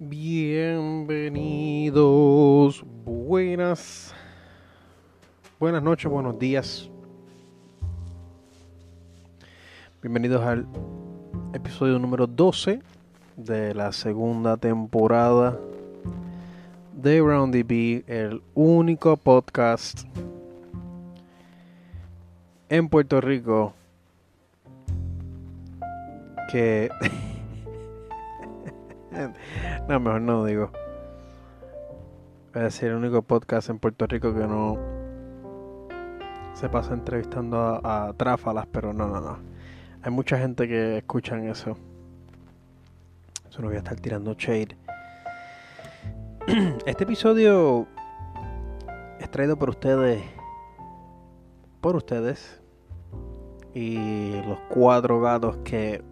Bienvenidos, buenas, buenas noches, buenos días. Bienvenidos al episodio número 12 de la segunda temporada de Round DB, el único podcast en Puerto Rico que... no, mejor no digo. Es el único podcast en Puerto Rico que no se pasa entrevistando a, a tráfalas, pero no, no, no. Hay mucha gente que escuchan eso. Eso no voy a estar tirando shade. Este episodio es traído por ustedes. Por ustedes. Y los cuatro gatos que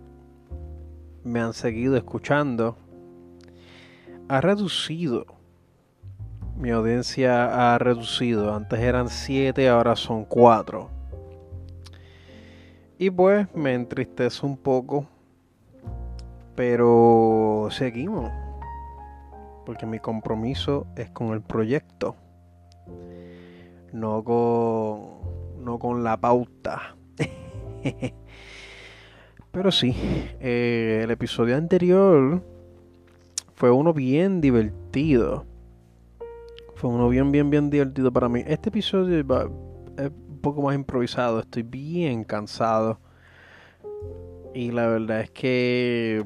me han seguido escuchando. Ha reducido. Mi audiencia ha reducido. Antes eran siete, ahora son cuatro. Y pues me entristece un poco. Pero seguimos. Porque mi compromiso es con el proyecto. No con. No con la pauta. Pero sí. eh, el episodio anterior. Fue uno bien divertido. Fue uno bien, bien, bien divertido para mí. Este episodio es un poco más improvisado. Estoy bien cansado. Y la verdad es que.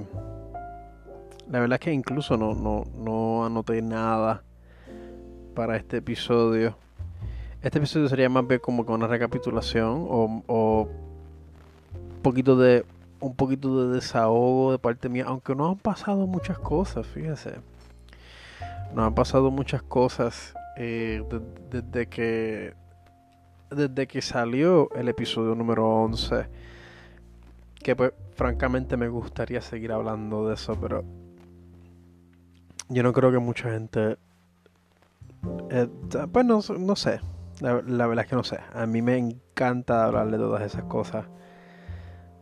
La verdad es que incluso no, no, no anoté nada para este episodio. Este episodio sería más bien como que una recapitulación o, o un poquito de un poquito de desahogo de parte mía, aunque no han pasado muchas cosas, fíjese. No han pasado muchas cosas eh, de- desde que desde que salió el episodio número 11 que pues francamente me gustaría seguir hablando de eso, pero yo no creo que mucha gente eh, pues no, no sé, la, la verdad es que no sé. A mí me encanta hablar de todas esas cosas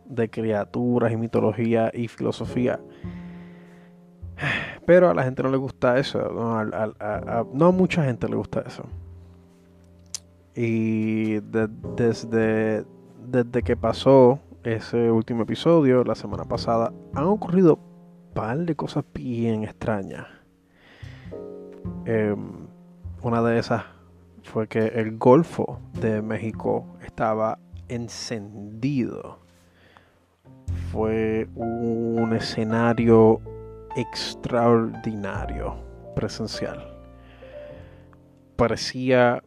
de criaturas y mitología y filosofía. Pero a la gente no le gusta eso. No, a, mucha gente le gusta eso. Y de- desde, desde que pasó ese último episodio, la semana pasada, han ocurrido un par de cosas bien extrañas. Em, una de esas fue que el Golfo de México estaba encendido. Fue un escenario extraordinario presencial. Parecía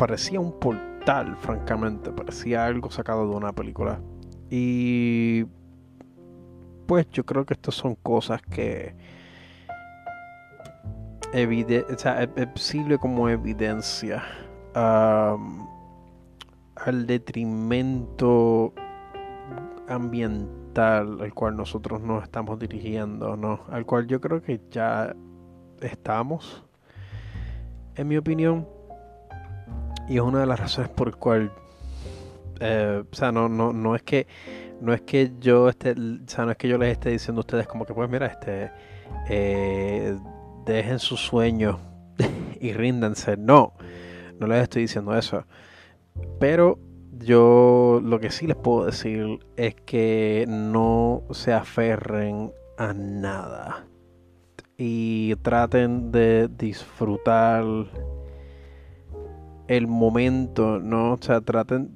parecía un portal, francamente, parecía algo sacado de una película. Y pues yo creo que estas son cosas que evide o es, es visible como evidencia al detrimento ambiental al cual nosotros nos estamos dirigiendo, ¿no? Al cual yo creo que ya estamos, en mi opinión. Y es una de las razones por el cual, eh, o sea, no, no, no es que, no es que yo esté, o sea, no es que yo les esté diciendo a ustedes como que, pues mira, este, eh, dejen sus sueños y ríndanse. No, no les estoy diciendo eso. Pero yo lo que sí les puedo decir es que no se aferren a nada. Y traten de disfrutar el momento, ¿no? O sea, traten...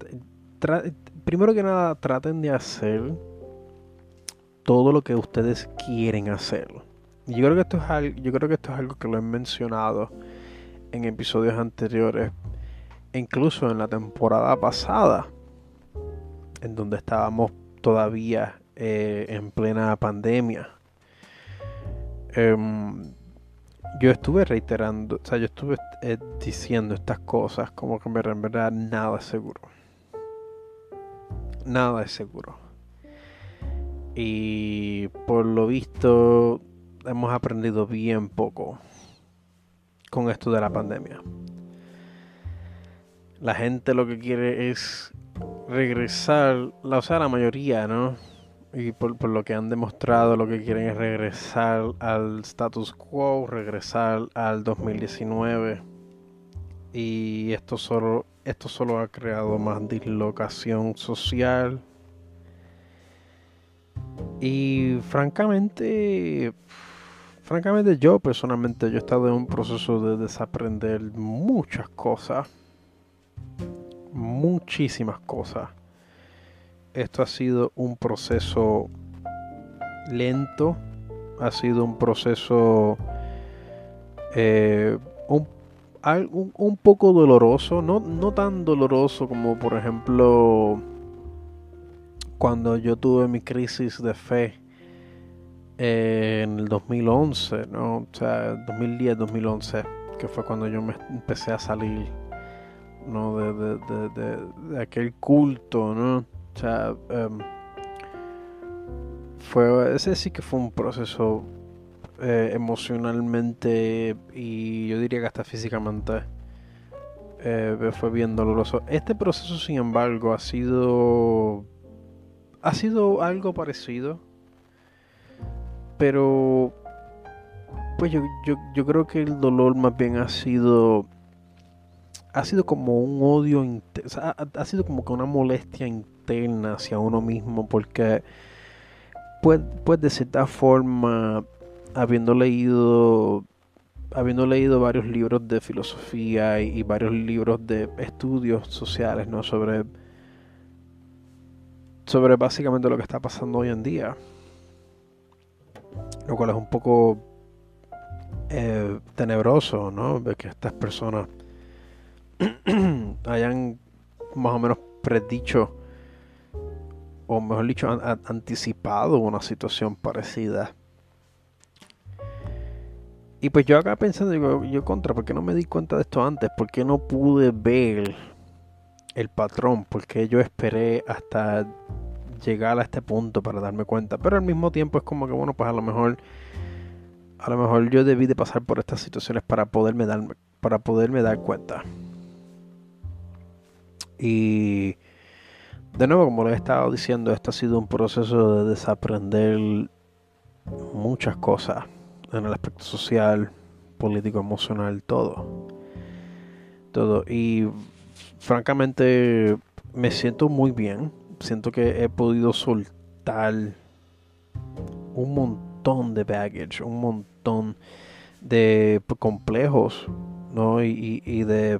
tra- primero que nada, traten de hacer todo lo que ustedes quieren hacer. Yo creo que esto es algo, yo creo que esto es algo que lo he mencionado en episodios anteriores, incluso en la temporada pasada, en donde estábamos todavía eh, en plena pandemia. Em, yo estuve reiterando, o sea, yo estuve eh, diciendo estas cosas como que en verdad, en verdad nada es seguro. Nada es seguro. Y por lo visto hemos aprendido bien poco con esto de la pandemia. La gente lo que quiere es regresar, o sea, la mayoría, ¿no? Y por, por, lo que han demostrado, lo que quieren es regresar al status quo, regresar al 2019. Y esto solo, esto solo ha creado más dislocación social. Y francamente, francamente yo personalmente yo he estado en un proceso de desaprender muchas cosas. Muchísimas cosas esto ha sido un proceso lento, ha sido un proceso eh, un, un, poco doloroso, no, no tan doloroso como por ejemplo cuando yo tuve mi crisis de fe eh, en el 2011, ¿no? O sea, 2010-2011, que fue cuando yo me empecé a salir, ¿no? De, de, de, de aquel culto, ¿no? O sea, em, fue, ese sí que fue un proceso eh, emocionalmente y yo diría que hasta físicamente eh, fue bien doloroso. Este proceso, sin embargo, ha sido ha sido algo parecido, pero pues yo, yo, yo creo que el dolor más bien ha sido ha sido como un odio, ha, ha sido como que una molestia interna hacia uno mismo porque pues, pues de cierta forma habiendo leído habiendo leído varios libros de filosofía y, varios libros de estudios sociales no sobre sobre básicamente lo que está pasando hoy en día lo cual es un poco eh, tenebroso no de que estas personas hayan más o menos predicho o mejor dicho, anticipado una situación parecida. Y pues yo acá pensando, digo, yo contra, ¿por qué no me di cuenta de esto antes? ¿Por qué no pude ver el patrón? ¿Por qué yo esperé hasta llegar a este punto para darme cuenta? Pero al mismo tiempo es como que, bueno, pues a lo mejor, a lo mejor yo debí de pasar por estas situaciones para poderme dar, para poderme dar cuenta. Y de nuevo, como les he estado diciendo, esto ha sido un proceso de desaprender muchas cosas en el aspecto social, político, emocional, todo. Todo. Y francamente me siento muy bien. Siento que he podido soltar un montón de baggage, un montón de complejos, ¿no? Y de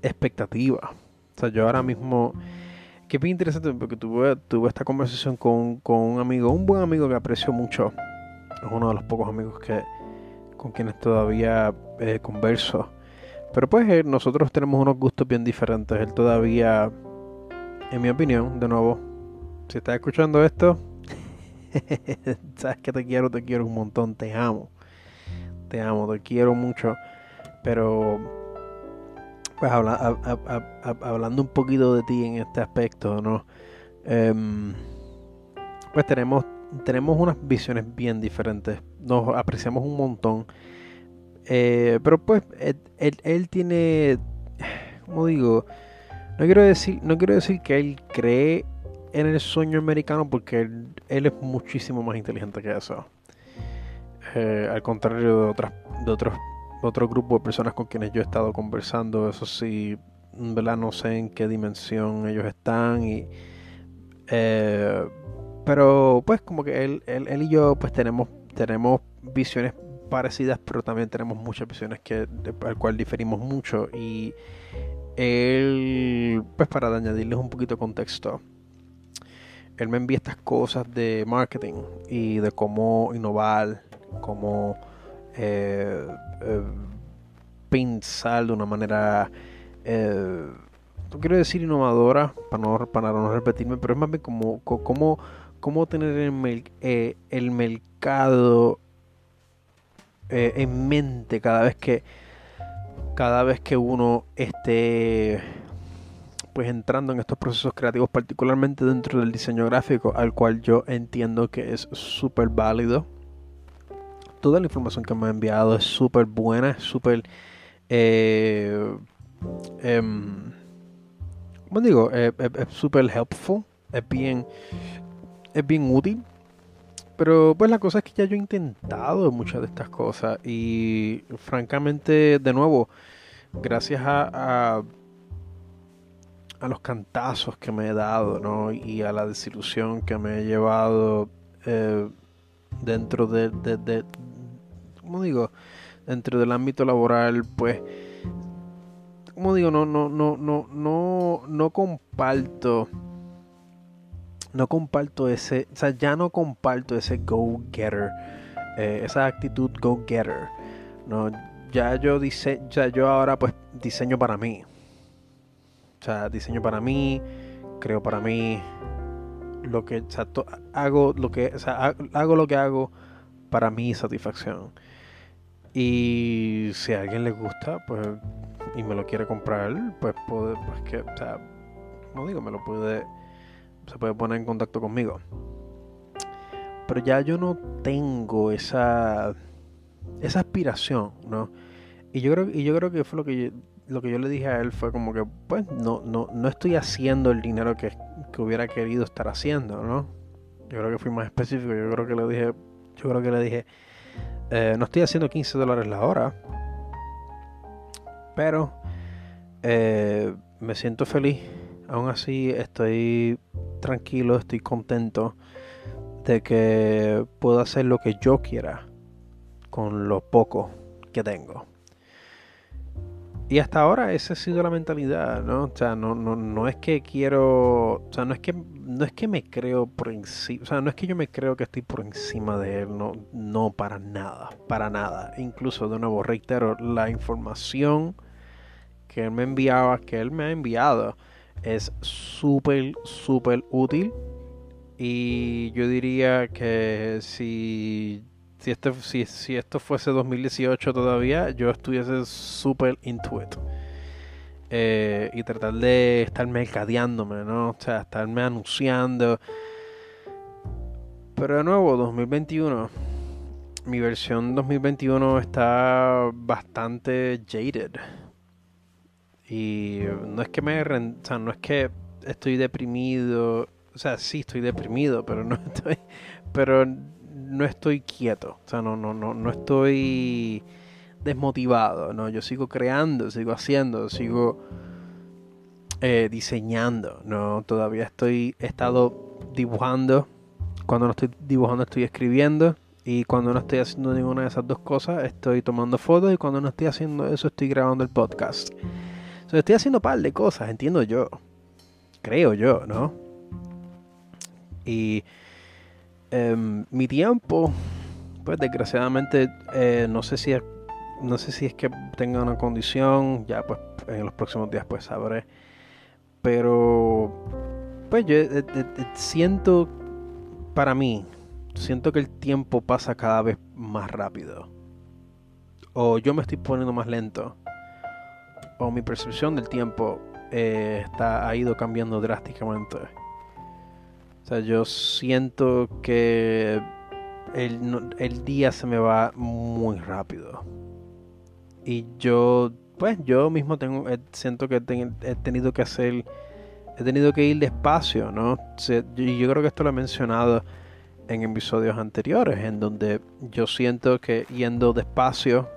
expectativas. Yo ahora mismo que bien interesante porque tuve, tuve esta conversación con, un amigo, un buen amigo que aprecio mucho. Es uno de los pocos amigos que con quienes todavía eh, converso. Pero pues eh, nosotros tenemos unos gustos bien diferentes. Él todavía, en mi opinión, de nuevo, si estás escuchando esto, sabes que te quiero, te quiero un montón, te amo. Te amo, te quiero mucho. Pero pues hablando un poquito de ti en este aspecto, ¿no? Em, pues tenemos, tenemos unas visiones bien diferentes. Nos apreciamos un montón. Eh, pero pues él, tiene, como digo, no quiero decir, no quiero decir que él cree en el sueño americano porque él, es muchísimo más inteligente que eso. Eh, al contrario de otras, de otros otro grupo de personas con quienes yo he estado conversando, eso sí, ¿verdad? No sé en qué dimensión ellos están. Eh, pero pues como que él, él, y yo pues tenemos, tenemos visiones parecidas, pero también tenemos muchas visiones que, al cual diferimos mucho y él, pues para añadirles un poquito de contexto, él me envía estas cosas de marketing y de cómo innovar, cómo eh, eh, pensar de una manera, eh, no quiero decir innovadora, para no, para no repetirme, pero es más bien como, tener el, el mercado en mente cada vez que cada vez que uno esté pues entrando en estos procesos creativos particularmente dentro del diseño gráfico al cual yo entiendo que es súper válido toda la información que me ha enviado es súper buena, súper... Eh, em, como digo, es súper helpful, es bien, es bien útil. Pero pues la cosa es que ya yo he intentado muchas de estas cosas y francamente, de nuevo, gracias a, a, los cantazos que me he dado ¿no? y a la desilusión que me he llevado eh, dentro de, de, de, ¿cómo digo? Dentro del ámbito laboral, pues, como digo, no, no, no, no, no, no comparto no comparto ese, o sea, ya no comparto ese go-getter, eh, esa actitud go-getter. No, ya yo dice, ya yo ahora pues diseño para mí. O sea, diseño para mí, creo para mí, lo que, o sea, hago lo que, o sea, hago lo que hago para mi satisfacción. Y si a alguien le gusta, pues, y me lo quiere comprar, pues, puede, pues que, o sea, como digo, me lo puede se puede poner en contacto conmigo. Pero ya yo no tengo esa, esa aspiración, ¿no? Y yo creo, y yo creo que fue lo que yo, lo que yo le dije a él fue como que, pues, no, no, no estoy haciendo el dinero que, que hubiera querido estar haciendo, ¿no? Yo creo que fui más específico, yo creo que le dije, yo creo que le dije, eh, no estoy haciendo 15 dólares la hora, pero eh, me siento feliz aún así estoy tranquilo, estoy contento de que puedo hacer lo que yo quiera con lo poco que tengo. Y hasta ahora esa ha sido la mentalidad, ¿no? O sea, no, no, no es que quiero, o sea, no es que, no es que me creo por encima, o sea, no es que yo me creo que estoy por encima de él, no, no para nada, para nada. Incluso, de nuevo, reitero, la información que él me enviaba, que él me ha enviado, es súper, súper útil. Y yo diría que si, si, este, si, si esto fuese 2018 todavía, yo estuviese súper into it. Eh, y tratar de estar mercadeándome, ¿no? O sea, estarme anunciando. Pero de nuevo, 2021. Mi versión 2021 está bastante jaded. Y no es que me o sea, no es que estoy deprimido, o sea, sí estoy deprimido, pero no estoy pero no estoy quieto, o sea, no no no no estoy desmotivado, no, yo sigo creando, sigo haciendo, sigo eh, diseñando, no, todavía estoy estado dibujando, cuando no estoy dibujando estoy escribiendo. Y cuando no estoy haciendo ninguna de esas dos cosas estoy tomando fotos. Y cuando no estoy haciendo eso estoy grabando el podcast. Estoy haciendo un par de cosas, entiendo yo. Creo yo, ¿no? Y em, mi tiempo, pues desgraciadamente, eh, no sé si es, no sé si es que tenga una condición, ya pues en los próximos días pues sabré. Pero, pues yo eh, eh, siento, para mí, siento que el tiempo pasa cada vez más rápido. O yo me estoy poniendo más lento o mi percepción del tiempo eh, está, ha ido cambiando drásticamente. O sea, yo siento que el, día se me va muy rápido. Y yo, pues yo mismo tengo, eh, siento que he tenido que hacer, he tenido que ir despacio, ¿no? Y yo creo que esto lo he mencionado en episodios anteriores, en donde yo siento que yendo despacio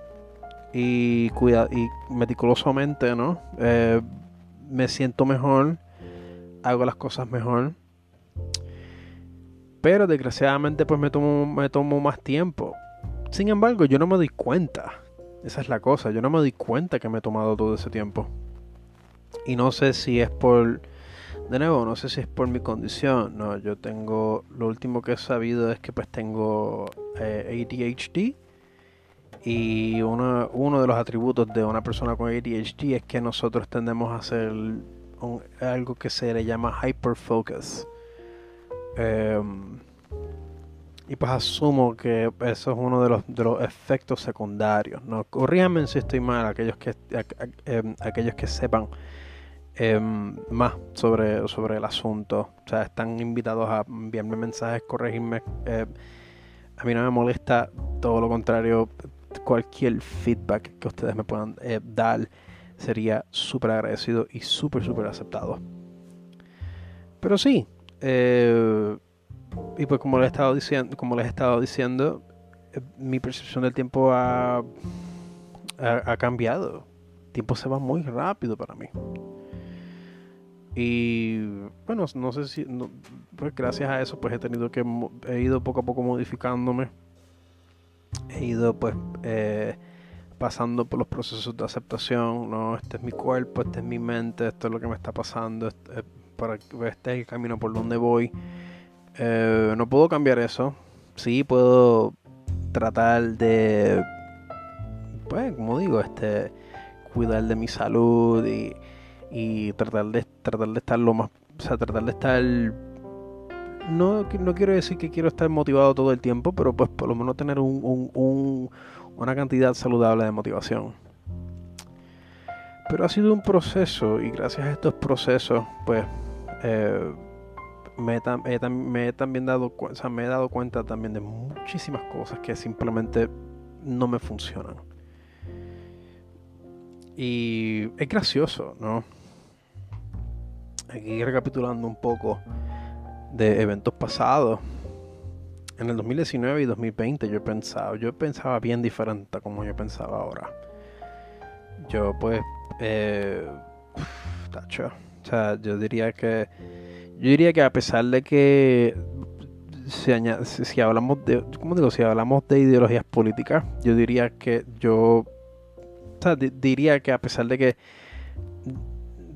y, cuida y meticulosamente, ¿no? Eh, me siento mejor, hago las cosas mejor. Pero desgraciadamente pues me tomo, me tomo más tiempo. Sin embargo, yo no me doy cuenta. Esa es la cosa, yo no me doy cuenta que me he tomado todo ese tiempo. Y no sé si es por, de nuevo, no sé si es por mi condición. No, yo tengo, lo último que he sabido es que pues tengo eh, ADHD y uno, uno de los atributos de una persona con ADHD es que nosotros tendemos a hacer algo que se le llama hyperfocus. Em, y pues asumo que eso es uno de los, de los efectos secundarios. ¿no? Corríjanme si estoy mal, aquellos que, em, aquellos que sepan em, más sobre, sobre el asunto. O sea, están invitados a enviarme mensajes, corregirme. Eh, a mí no me molesta, todo lo contrario, cualquier feedback que ustedes me puedan eh, dar sería súper agradecido y súper, súper aceptado. Pero sí, eh, y pues como les he estado diciendo, como les he estado diciendo, eh, mi percepción del tiempo ha, ha, cambiado. El tiempo se va muy rápido para mí. Y bueno, no sé si, pues gracias a eso, pues he tenido que, he ido poco a poco modificándome. He ido pues eh, pasando por los procesos de aceptación, ¿no? Este es mi cuerpo, este es mi mente, esto es lo que me está pasando, este, para, este es el camino por donde voy. Eh, no puedo cambiar eso. Sí puedo tratar de, pues, como digo, este, cuidar de mi salud y, y tratar de tratar de estar lo más, o sea, tratar de estar no, no quiero decir que quiero estar motivado todo el tiempo, pero pues por lo menos tener un, un, una cantidad saludable de motivación. Pero ha sido un proceso y gracias a estos procesos, pues eh, me, he, también dado, o me he dado cuenta también de muchísimas cosas que simplemente no me funcionan. Y es gracioso, ¿no? Aquí recapitulando un poco de eventos pasados. En el 2019 y 2020 yo pensaba, yo pensaba bien diferente a como yo pensaba ahora. Yo pues, eh, tacho, o sea, yo diría que yo diría que a pesar de que si, hablamos de, ¿cómo digo? Si hablamos de ideologías políticas, yo diría que yo, o sea, diría que a pesar de que,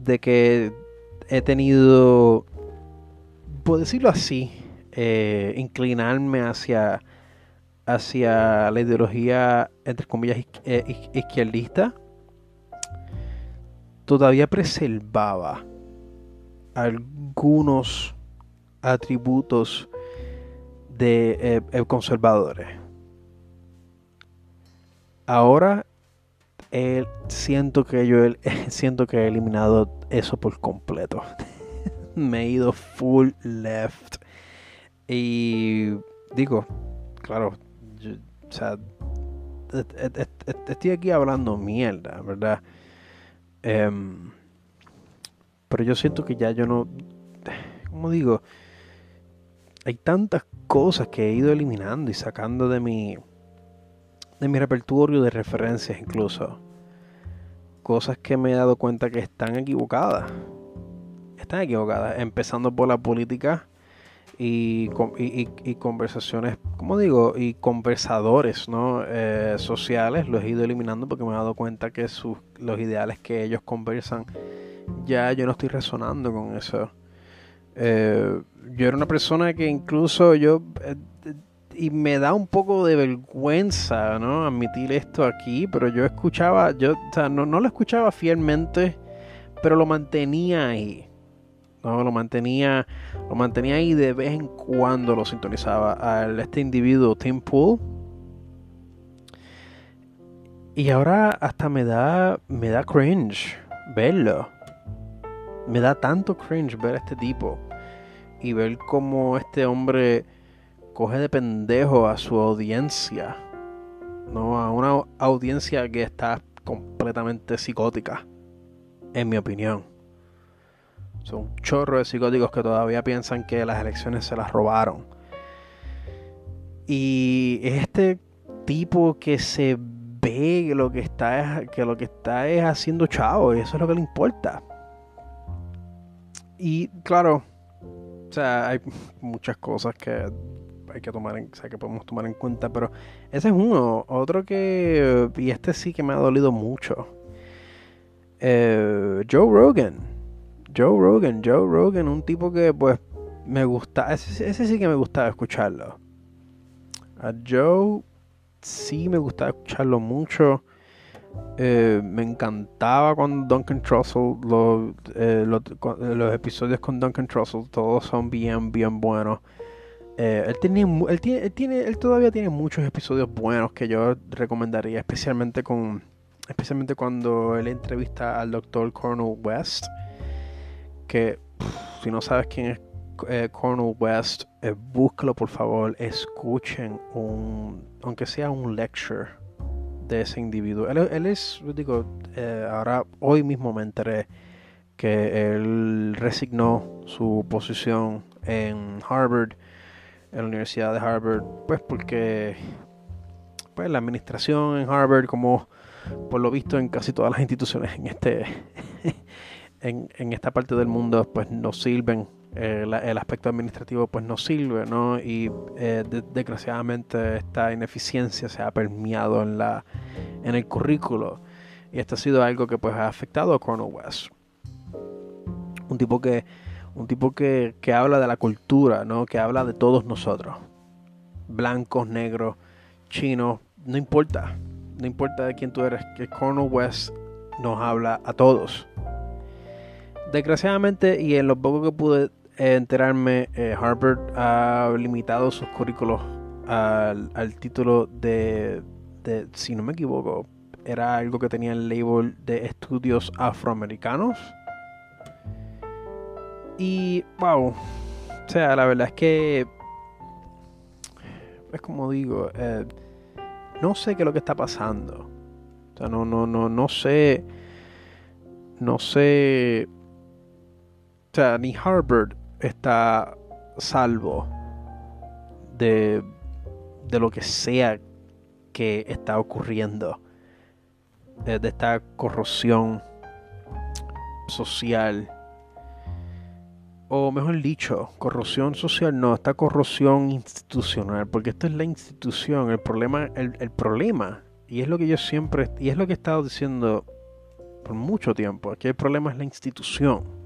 de que he tenido, por decirlo así, eh, inclinarme hacia, hacia la ideología, entre comillas, eh, izquierdista, todavía preservaba algunos atributos de eh, eh, conservadores. Ahora siento que yo siento que he eliminado eso por completo. Me he ido full left. Y digo, claro, o sea, estoy aquí hablando mierda, ¿verdad? Em, pero yo siento que ya yo no. Como digo? Hay tantas cosas que he ido eliminando y sacando de mi. de mi repertorio de referencias incluso. Cosas que me he dado cuenta que están equivocadas. Están equivocadas. Empezando por la política y, y, conversaciones, como digo, y conversadores ¿no? Eh, sociales. Los he ido eliminando porque me he dado cuenta que sus, los ideales que ellos conversan ya yo no estoy resonando con eso. Eh, yo era una persona que incluso yo... Eh, y me da un poco de vergüenza, ¿no? Admitir esto aquí, pero yo escuchaba, yo, o sea, no, no lo escuchaba fielmente, pero lo mantenía ahí. ¿no? Lo mantenía, lo mantenía ahí de vez en cuando lo sintonizaba a este individuo, Tim Pool. Y ahora hasta me da, me da cringe verlo me da tanto cringe ver a este tipo y ver cómo este hombre coge de pendejo a su audiencia, no a una audiencia que está completamente psicótica, en mi opinión. Son un chorro de psicóticos que todavía piensan que las elecciones se las robaron. Y este tipo que se ve que lo que está es, que lo que está es haciendo chavo y eso es lo que le importa. Y claro, o sea, hay muchas cosas que hay que tomar en, o sea, que podemos tomar en cuenta, pero ese es uno. Otro que, y este sí que me ha dolido mucho. Eh, Joe Rogan. Joe Rogan, Joe Rogan, un tipo que pues me gusta, ese, ese sí que me gustaba escucharlo. A Joe sí me gustaba escucharlo mucho. Eh, me encantaba cuando Duncan Trussell, eh, los episodios con Duncan Trussell, todos son bien, bien buenos. Eh, él, tenía, él, tiene, tiene, él todavía tiene muchos episodios buenos que yo recomendaría, especialmente con especialmente cuando él entrevista al doctor Cornel West, que si no sabes quién es Cornel West, búscalo por favor, escuchen un, aunque sea un lecture de ese individuo. Él, es, digo, eh, ahora hoy mismo me enteré que él resignó su posición en Harvard, en la Universidad de Harvard, pues porque pues, la administración en Harvard, como por lo visto en casi todas las instituciones en este en, esta parte del mundo, pues no sirven. Eh, el aspecto administrativo pues no sirve, ¿no? Y eh, desgraciadamente esta ineficiencia se ha permeado en la en el currículo y esto ha sido algo que pues ha afectado a Cornel West un tipo que un tipo que, que habla de la cultura, ¿no? Que habla de todos nosotros. Blancos, negros, chinos, no importa. No importa de quién tú eres, que Cornel West nos habla a todos. Desgraciadamente, y en lo poco que pude enterarme, eh, Harvard ha limitado sus currículos al, al título de, de, si no me equivoco, era algo que tenía el label de estudios afroamericanos y, wow, o sea, la verdad es que, es como digo, eh, no sé qué es lo que está pasando. O sea, no, no, no, no sé, no sé, o sea, ni Harvard está salvo de, de lo que sea que está ocurriendo, de esta corrosión social o mejor dicho, corrupción social, no, esta corrupción institucional, porque esto es la institución, el problema, el, problema, y es lo que yo siempre, y es lo que he estado diciendo por mucho tiempo, aquí el problema es la institución.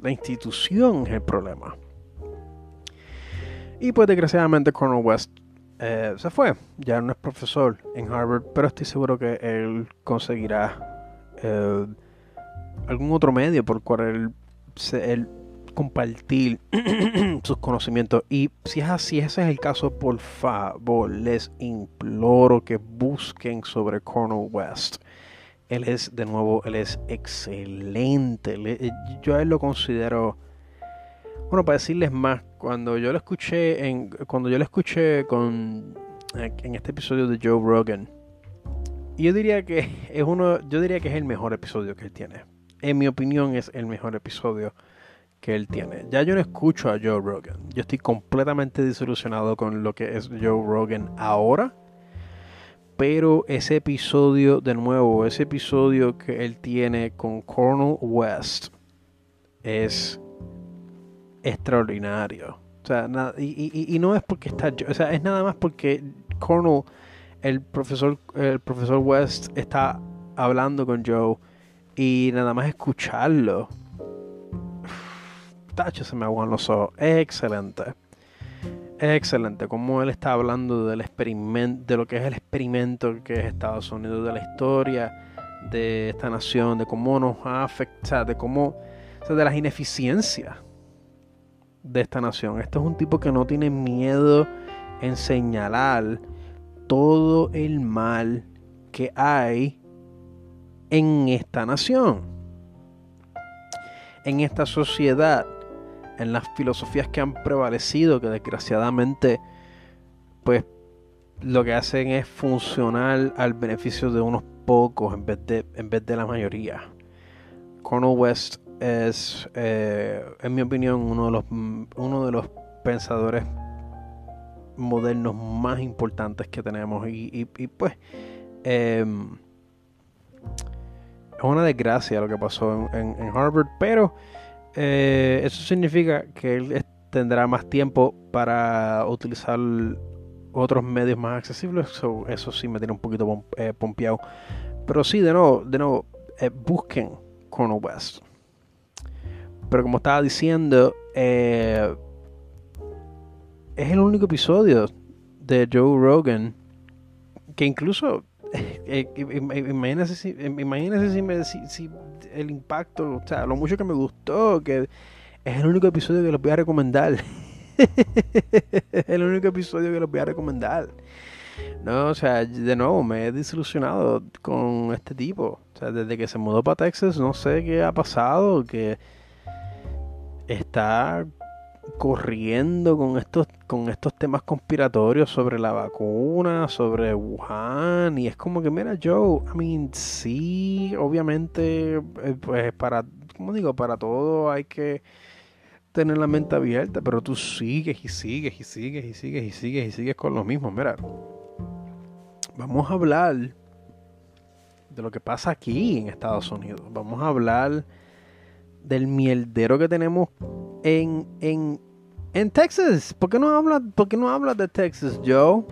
La institución es el problema. Y pues desgraciadamente Cornel West eh, se fue, ya no es profesor en Harvard, pero estoy seguro que él conseguirá eh, algún otro medio por el cual él, él compartir sus conocimientos. Y si es así, ese es el caso, por favor, les imploro que busquen sobre Cornel West. Él es, de nuevo, él es excelente. Eh, yo a él lo considero. Bueno, para decirles más, cuando yo lo escuché en. Cuando yo lo escuché con. en este episodio de Joe Rogan. Yo diría que es uno. Yo diría que es el mejor episodio que él tiene. En mi opinión, es el mejor episodio que él tiene. Ya yo no escucho a Joe Rogan. Yo estoy completamente desilusionado con lo que es Joe Rogan ahora. Pero ese episodio, de nuevo, ese episodio que él tiene con Cornel West es extraordinario. O sea, y, no es porque está, o sea, es nada más porque Cornel, el profesor, el profesor West está hablando con Joe y nada más escucharlo se me aguan los ojos. excelente. Excelente. Como él está hablando del experimento, de lo que es el experimento que es Estados Unidos, de la historia de esta nación, de cómo nos ha afectado, de cómo, de las ineficiencias de esta nación. Este es un tipo que no tiene miedo en señalar todo el mal que hay en esta nación, en esta sociedad en las filosofías que han prevalecido, que desgraciadamente, pues lo que hacen es funcionar al beneficio de unos pocos en vez de, en vez de la mayoría. Cornel West es, eh, en mi opinión, uno de los, uno de los pensadores modernos más importantes que tenemos. Y, pues, em, es una desgracia lo que pasó en Harvard, pero eh, eso significa que él tendrá más tiempo para utilizar otros medios más accesibles. eso sí me tiene un poquito eh, pompeado. Pero sí, de nuevo, de nuevo eh, busquen Cornel West. Pero como estaba diciendo, es el único episodio de Joe Rogan que incluso eh, imagínense, si, si, si, el impacto, o sea, lo mucho que me gustó, que es el único episodio que les voy a recomendar. el único episodio que les voy a recomendar. No, o sea, de nuevo me he desilusionado con este tipo. O sea, desde que se mudó para Texas, no sé qué ha pasado, que está corriendo con estos, con estos temas conspiratorios sobre la vacuna, sobre Wuhan, y es como que, mira, Joe, I mean, sí, obviamente, eh, pues para, digo, para todo hay que tener la mente abierta, pero tú sigues y sigues y sigues y sigues y sigues y sigues con lo mismo. Mira, vamos a hablar de lo que pasa aquí en Estados Unidos. Vamos a hablar del mierdero que tenemos en, en, en Texas. ¿Por qué no hablas, por qué no hablas de Texas, Joe?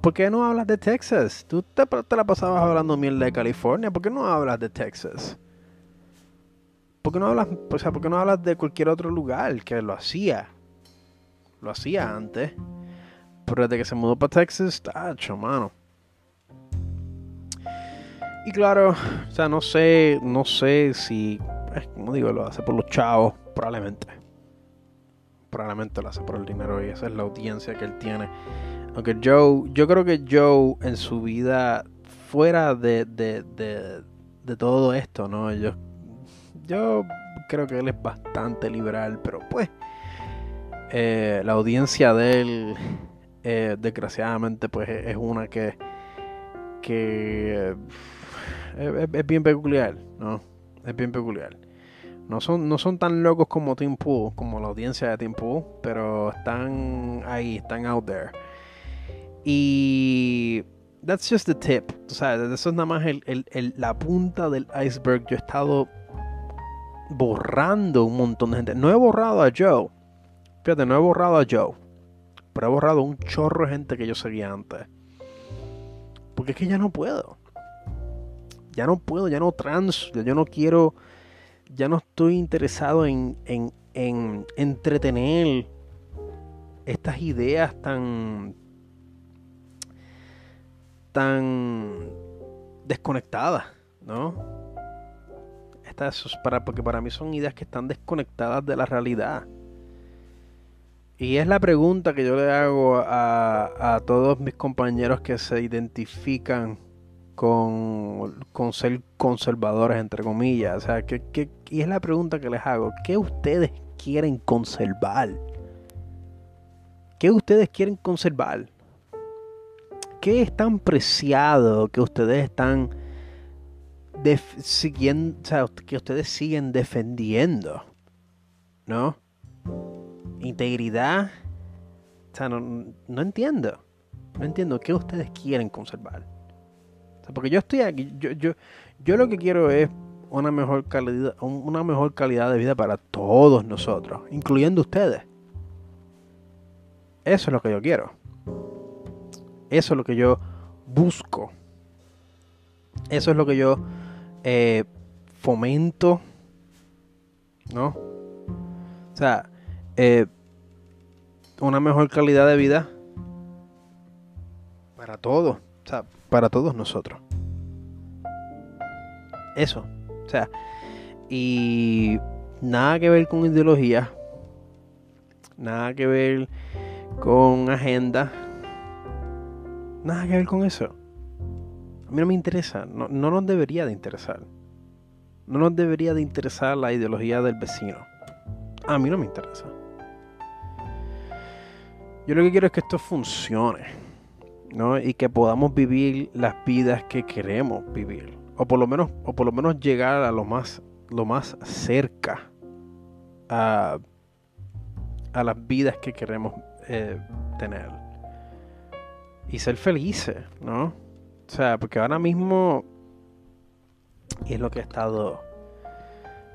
¿Por qué no hablas de Texas? Tú te, te, la pasabas hablando mierda de California. ¿Por qué no hablas de Texas? ¿Por qué no hablas, o sea, por qué no hablas de cualquier otro lugar que lo hacía? Lo hacía antes. Pero desde que se mudó para Texas, tacho, mano. Y claro, o sea, no sé, no sé si, como digo, lo hace por los chavos, probablemente. Probablemente lo hace por el dinero y esa es la audiencia que él tiene. Aunque Joe, yo creo que Joe en su vida, fuera de, de, de, todo esto, ¿no? Yo, yo creo que él es bastante liberal, pero pues eh, la audiencia de él, eh, desgraciadamente, pues es una que, que es, bien peculiar, ¿no? Es bien peculiar. No son, no son tan locos como Tim Pool, como la audiencia de Tim Pool, pero están ahí, están out there. Y that's just the tip. O sea, eso es nada más la punta del iceberg. Yo he estado borrando un montón de gente. No he borrado a Joe. Fíjate, no he borrado a Joe. Pero he borrado un chorro de gente que yo seguía antes. Porque es que ya no puedo ya no puedo, ya no trans, yo no quiero, ya no estoy interesado en, en, en entretener estas ideas tan, tan desconectadas, ¿no? Estas, para, porque para mí son ideas que están desconectadas de la realidad. Y es la pregunta que yo le hago a, a todos mis compañeros que se identifican con, con ser conservadores, entre comillas. O sea, que, y es la pregunta que les hago. ¿Qué ustedes quieren conservar? ¿Qué ustedes quieren conservar? ¿Qué es tan preciado que ustedes están siguiendo, o sea, que ustedes siguen defendiendo? ¿No? Integridad. O sea, no, no entiendo. No entiendo qué ustedes quieren conservar porque yo estoy aquí, yo, yo, yo lo que quiero es una mejor calidad, una mejor calidad de vida para todos nosotros, incluyendo ustedes. Eso es lo que yo quiero. Eso es lo que yo busco. Eso es lo que yo eh, fomento. ¿No? O sea, eh, una mejor calidad de vida para todos. O sea, para todos nosotros. Eso. O sea, y nada que ver con ideología. Nada que ver con agenda. Nada que ver con eso. A mí no me interesa. No, no nos debería de interesar. No nos debería de interesar la ideología del vecino. A mí no me interesa. Yo lo que quiero es que esto funcione y que podamos vivir las vidas que queremos vivir. O por lo menos, o por lo menos llegar a lo más, lo más cerca a, a las vidas que queremos eh, tener. Y ser felices, ¿no? O sea, porque ahora mismo, y es lo que he estado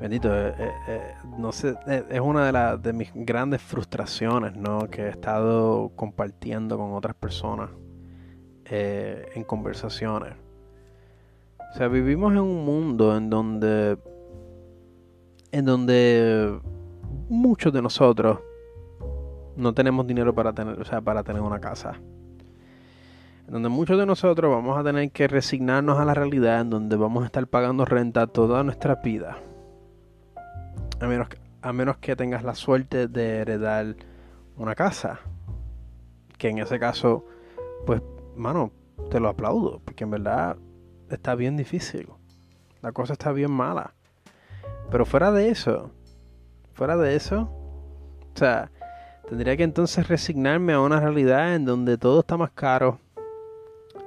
Bendito, eh, eh, no sé, es una de, las de mis grandes frustraciones, ¿no? Que he estado compartiendo con otras personas eh, en conversaciones. O sea, vivimos en un mundo en donde en donde muchos de nosotros no tenemos dinero para tener, o sea, para tener una casa. En donde muchos de nosotros vamos a tener que resignarnos a la realidad en donde vamos a estar pagando renta toda nuestra vida. A menos, a menos que tengas la suerte de heredar una casa. Que en ese caso, pues mano, te lo aplaudo, porque en verdad está bien difícil. La cosa está bien mala. Pero fuera de eso, fuera de eso, O sea, tendría que entonces resignarme a una realidad en donde todo está más caro,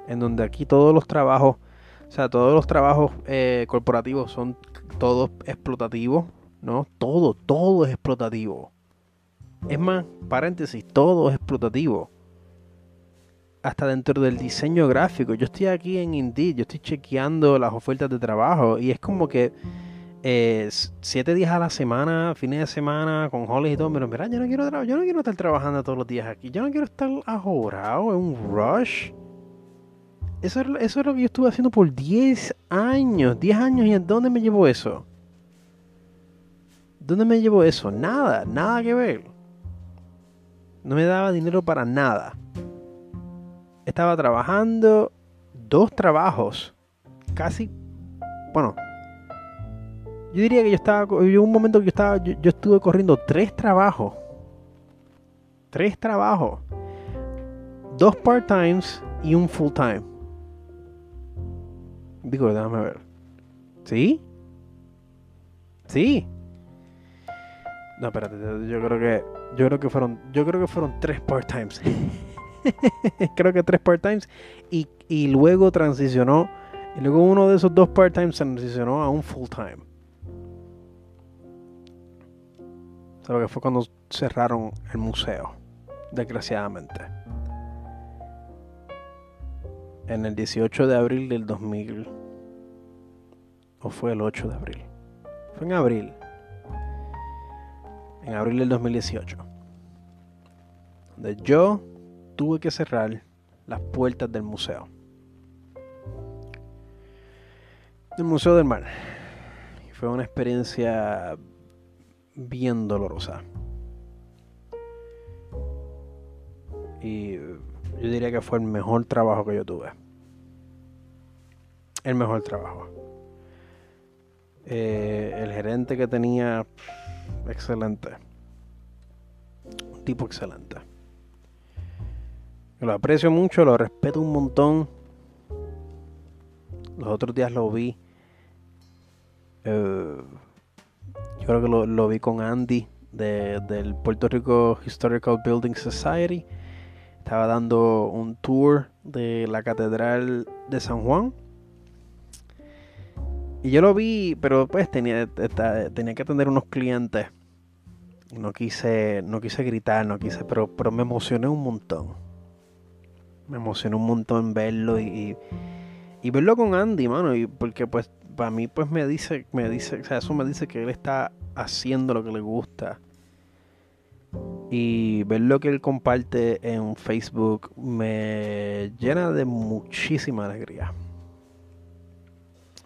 en donde aquí todos los trabajos, o sea, todos los trabajos eh, corporativos son todos explotativos, ¿no? Todo, todo es explotativo. Es más, paréntesis, todo es explotativo. Hasta dentro del diseño gráfico. Yo estoy aquí en Indeed, yo estoy chequeando las ofertas de trabajo y es como que eh, siete días a la semana, fines de semana, con holidays y todo, pero mira, yo no quiero yo no quiero estar trabajando todos los días aquí, yo no quiero estar ajorado en un rush. Eso es, eso es lo que yo estuve haciendo por 10 años, 10 años, ¿y en dónde me llevó eso? ¿Dónde me llevó eso? Nada, nada que ver. No me daba dinero para nada. Estaba trabajando dos trabajos. Casi, bueno, yo diría que yo estaba, yo un momento que yo estaba, yo, estuve corriendo tres trabajos. Tres trabajos. Dos part-times y un full-time. Digo, déjame ver. ¿Sí? Sí. No, espérate, yo creo que yo creo que fueron yo creo que fueron tres part-times. creo que tres part-times y, y luego transicionó y luego uno de esos dos part-times transicionó a un full-time. Lo que fue cuando cerraron el museo, desgraciadamente. En el 18 de abril del 2000. ¿O fue el 8 de abril? Fue en abril. En abril del 2018. Donde yo tuve que cerrar las puertas del museo. Del Museo del Mar. Fue una experiencia bien dolorosa. Y yo diría que fue el mejor trabajo que yo tuve. El mejor trabajo. Eh, el gerente que tenía, excelente. Un tipo excelente. Lo aprecio mucho, lo respeto un montón. Los otros días lo vi. Eh, yo creo que lo, vi con Andy del Puerto Rico Historical Building Society. Estaba dando un tour de la Catedral de San Juan. Y yo lo vi, pero pues tenía, tenía que atender unos clientes. No quise, no quise gritar, no quise, pero, pero me emocioné un montón. Me emocioné un montón verlo y, y verlo con Andy, mano. Y porque pues para mí pues me dice, me dice, o sea, eso me dice que él está haciendo lo que le gusta. Y ver lo que él comparte en Facebook me llena de muchísima alegría.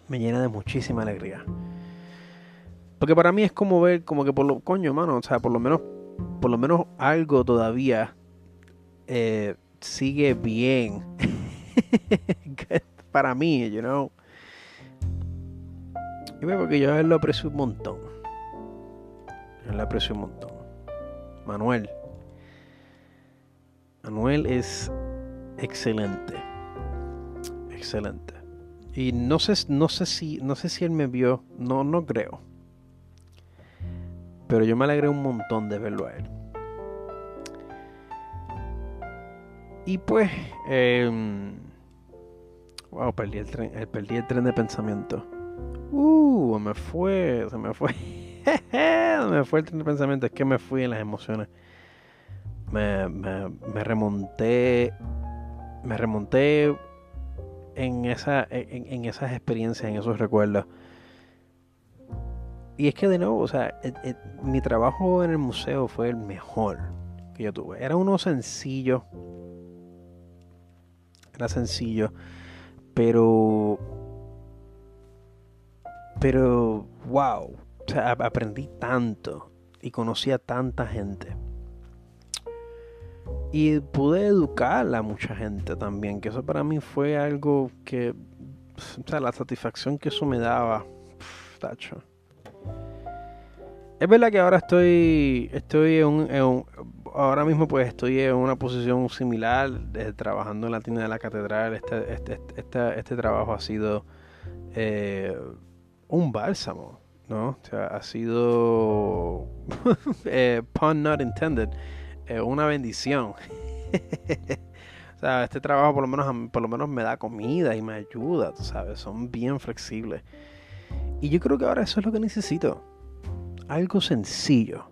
Me llena de muchísima alegría. Porque para mí es como ver, como que por lo coño, mano, o sea, por lo menos, por lo menos algo todavía eh, sigue bien. para mí, you know. Y porque yo a él lo aprecio un montón. Yo lo aprecio un montón. Manuel. Manuel es excelente. Excelente. Y no sé, no sé si, no sé si él me vio. No, no creo. Pero yo me alegré un montón de verlo a él. Y pues, em, wow, perdí el tren, eh, perdí el tren de pensamiento. Uh, me fue, se me fue. me fue el tren de pensamiento. Es que me fui en las emociones. Me, me, remonté. Me remonté en, esa, en, esas experiencias, en esos recuerdos. Y es que de nuevo, o sea, mi trabajo en el museo fue el mejor que yo tuve. Era uno sencillo. Era sencillo. Pero pero, wow, o sea, aprendí tanto y conocí a tanta gente. Y pude educar a mucha gente también, que eso para mí fue algo que, o sea, la satisfacción que eso me daba, tacho. Es verdad que ahora estoy, estoy en un, ahora mismo pues estoy en una posición similar, trabajando en la tienda de la catedral. Este, este, este, este trabajo ha sido eh, un bálsamo. ¿no? O sea, ha sido, eh, pun not intended, eh, una bendición. o sea, este trabajo por lo menos por lo menos me da comida y me ayuda, tú sabes, son bien flexibles. Y yo creo que ahora eso es lo que necesito. Algo sencillo.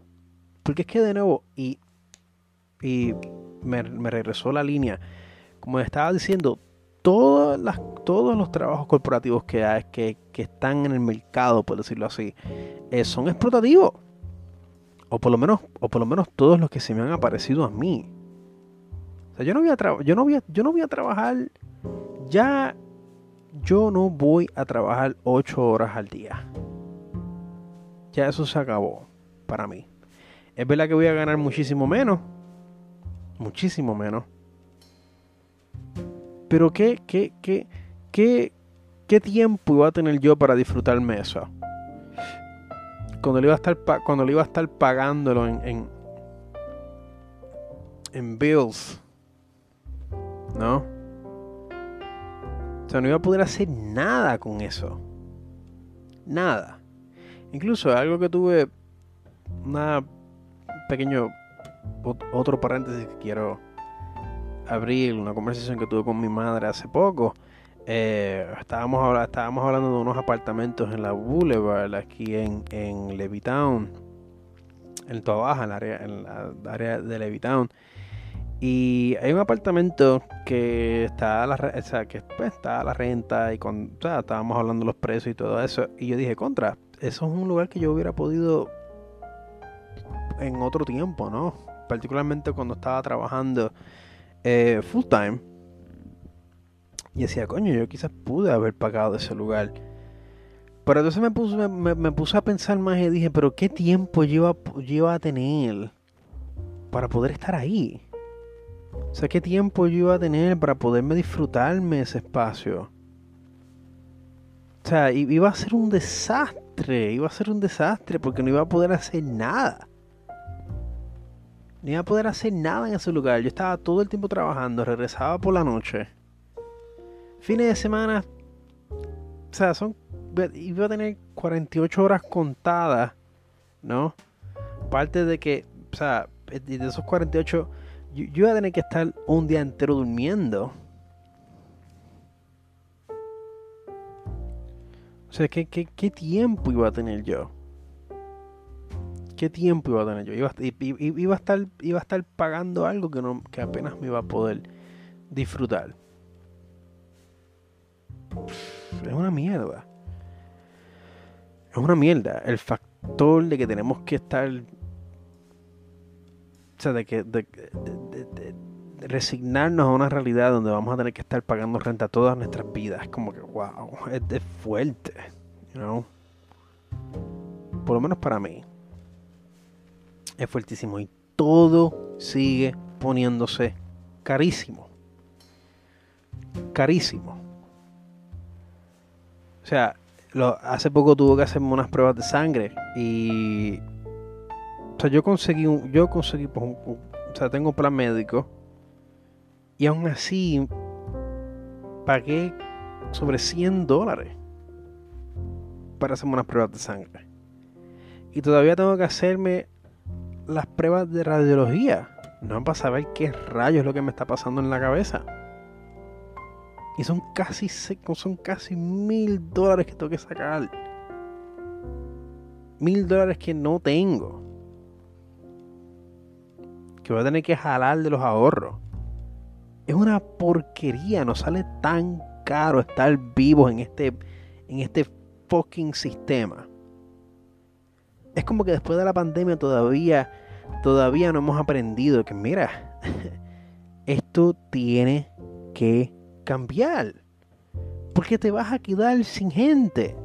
Porque es que de nuevo, y, y me, regresó la línea, como estaba diciendo, todas las, todos los trabajos corporativos que, hay, que, están en el mercado, por decirlo así, eh, son explotativos. O por, lo menos, o por lo menos todos los que se me han aparecido a mí. O sea, yo no voy a, yo no voy a, yo no voy a trabajar ya yo no voy a trabajar 8 horas al día. Ya eso se acabó para mí. Es verdad que voy a ganar muchísimo menos. Muchísimo menos. Pero ¿qué, qué, qué, qué, qué tiempo iba a tener yo para disfrutarme eso? Cuando le iba a estar, cuando le iba a estar pagándolo en, en, en bills. ¿No? O sea, no iba a poder hacer nada con eso. Nada. Incluso algo que tuve una pequeño otro paréntesis que quiero abrir, una conversación que tuve con mi madre hace poco. Eh, estábamos, estábamos hablando de unos apartamentos en la Boulevard, aquí en, en Levittown, en Toa Baja, en la área, en la área de Levittown. Y hay un apartamento que está a la, que, pues, está la renta y con, estábamos hablando de los precios y todo eso. Y yo dije, contra, eso es un lugar que yo hubiera podido en otro tiempo, ¿no? Particularmente cuando estaba trabajando eh, full time. Y decía, coño, yo quizás pude haber pagado ese lugar. Pero entonces me puse, me, puse a pensar más y dije, pero ¿qué tiempo lleva, lleva a tener para poder estar ahí? O sea, ¿qué tiempo yo iba a tener para poderme disfrutarme ese espacio? O sea, iba a ser un desastre, iba a ser un desastre porque no iba a poder hacer nada. No iba a poder hacer nada en ese lugar. Yo estaba todo el tiempo trabajando, regresaba por la noche. Fines de semana, o sea, son, iba a tener 48 horas contadas, ¿no? Parte de que, o sea, de esos 48 yo, iba a tener que estar un día entero durmiendo. O sea, ¿qué, qué, tiempo iba a tener yo? ¿Qué tiempo iba a tener yo? Iba, a, estar, iba a estar pagando algo que, no, que apenas me iba a poder disfrutar. Es una mierda. Es una mierda. El factor de que tenemos que estar o sea, de que resignarnos a una realidad donde vamos a tener que estar pagando renta todas nuestras vidas. Es como que, wow, es, fuerte, you? Por lo menos para mí. Es fuertísimo y todo sigue poniéndose carísimo. Carísimo. O sea, lo, hace poco tuve que hacerme unas pruebas de sangre y o sea, yo conseguí, un, yo conseguí, pues, o sea, tengo un plan médico y aún así pagué sobre 100 dólares para hacerme unas pruebas de sangre. Y todavía tengo que hacerme las pruebas de radiología. No para saber qué rayos es lo que me está pasando en la cabeza. Y son casi, son casi mil dólares que tengo que sacar. Mil dólares que no tengo que voy a tener que jalar de los ahorros. Es una porquería, no sale tan caro estar vivos en este, en este fucking sistema. Es como que después de la pandemia todavía, todavía no hemos aprendido que, mira, esto tiene que cambiar. Porque te vas a quedar sin gente.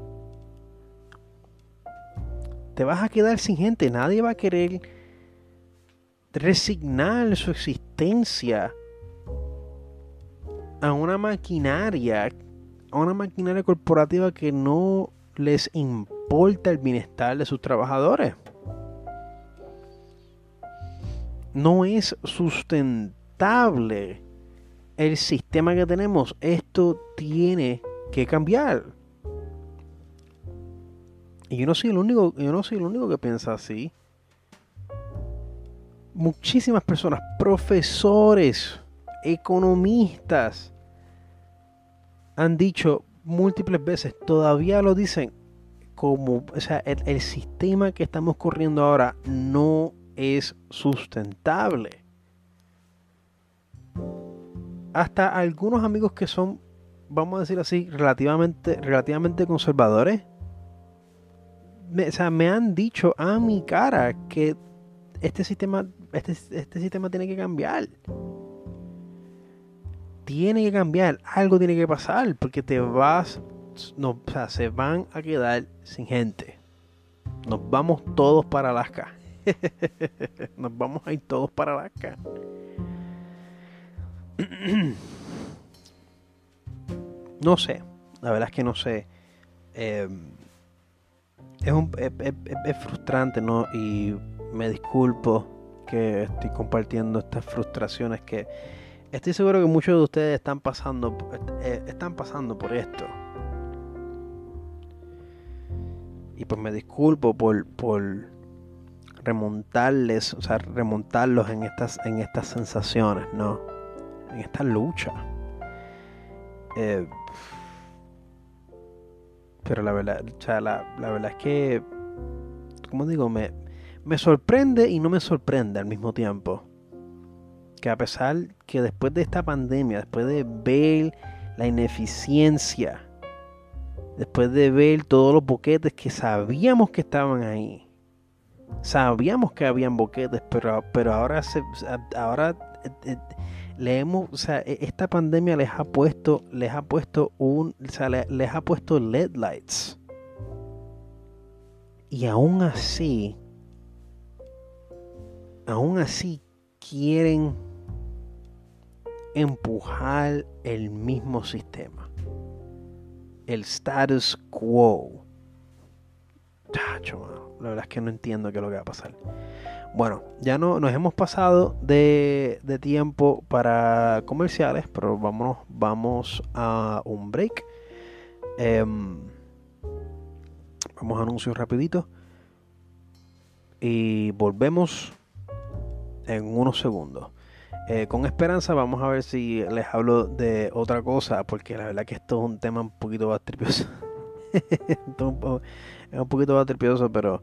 Te vas a quedar sin gente. Nadie va a querer resignar su existencia a una maquinaria, a una maquinaria corporativa que no les importa el bienestar de sus trabajadores. No es sustentable el sistema que tenemos. Esto tiene que cambiar. Y yo no soy el único, yo no soy el único que piensa así. Muchísimas personas, profesores, economistas, han dicho múltiples veces, todavía lo dicen, como, o sea, el, sistema que estamos corriendo ahora no es sustentable. Hasta algunos amigos que son, vamos a decir así, relativamente, relativamente conservadores, me, o sea, me han dicho a mi cara que este sistema, este, este sistema tiene que cambiar. Tiene que cambiar, algo tiene que pasar, porque te vas, no, o sea, se van a quedar sin gente. Nos vamos todos para Alaska. Nos vamos a ir todos para Alaska. no sé, la verdad es que no sé. Eh, es, un, es, frustrante, ¿no? Y me disculpo que estoy compartiendo estas frustraciones que estoy seguro que muchos de ustedes están pasando, eh, están pasando por esto. Y pues me disculpo por, por remontarles, o sea, remontarlos en estas, en estas sensaciones, ¿no? En esta lucha. Eh, pero la verdad, o sea, la, la, verdad es que, como digo, me, me sorprende y no me sorprende al mismo tiempo. Que a pesar que después de esta pandemia, después de ver la ineficiencia, después de ver todos los boquetes que sabíamos que estaban ahí, sabíamos que habían boquetes, pero, pero ahora, se, ahora eh, leemos, o sea, e, esta pandemia les ha puesto, les ha puesto un, o sea, les ha puesto LED lights. Y aún así, aún así quieren empujar el mismo sistema. El status quo. La verdad es que no entiendo qué es lo que va a pasar. Bueno, ya no nos hemos pasado de, tiempo para comerciales, pero vámonos, vamos a un break. Eh, vamos a anuncios rapidito. Y volvemos en unos segundos. Eh, con esperanza vamos a ver si les hablo de otra cosa, porque la verdad que esto es un tema un poquito más tripioso. es un poquito más tripioso, pero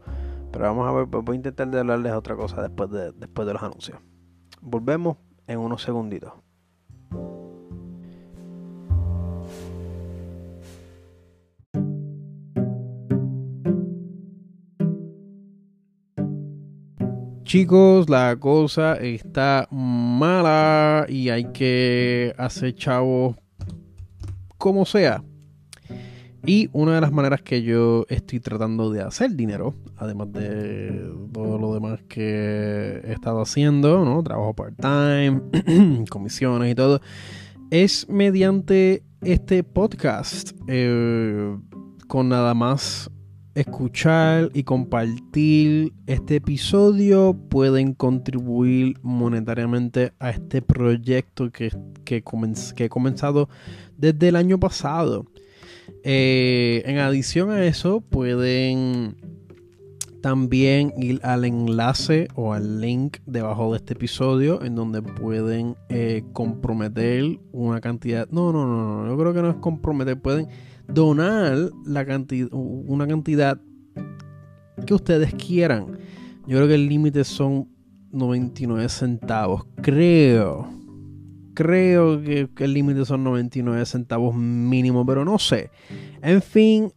pero vamos a ver, voy a intentar de hablarles otra cosa después de, después de los anuncios. Volvemos en unos segunditos. Chicos, la cosa está mala y hay que hacer chavos como sea. Y una de las maneras que yo estoy tratando de hacer dinero, además de todo lo demás que he estado haciendo, ¿no? Trabajo part-time, comisiones y todo, es mediante este podcast. Eh, con nada más escuchar y compartir este episodio pueden contribuir monetariamente a este proyecto que, que, que he comenzado desde el año pasado. Eh, en adición a eso, pueden también ir al enlace o al link debajo de este episodio en donde pueden eh, comprometer una cantidad. No, no, no, no, yo creo que no es comprometer, pueden donar la cantidad, una cantidad que ustedes quieran. Yo creo que el límite son 99 centavos, creo creo que, el límite son 99 centavos mínimo, pero no sé. En fin,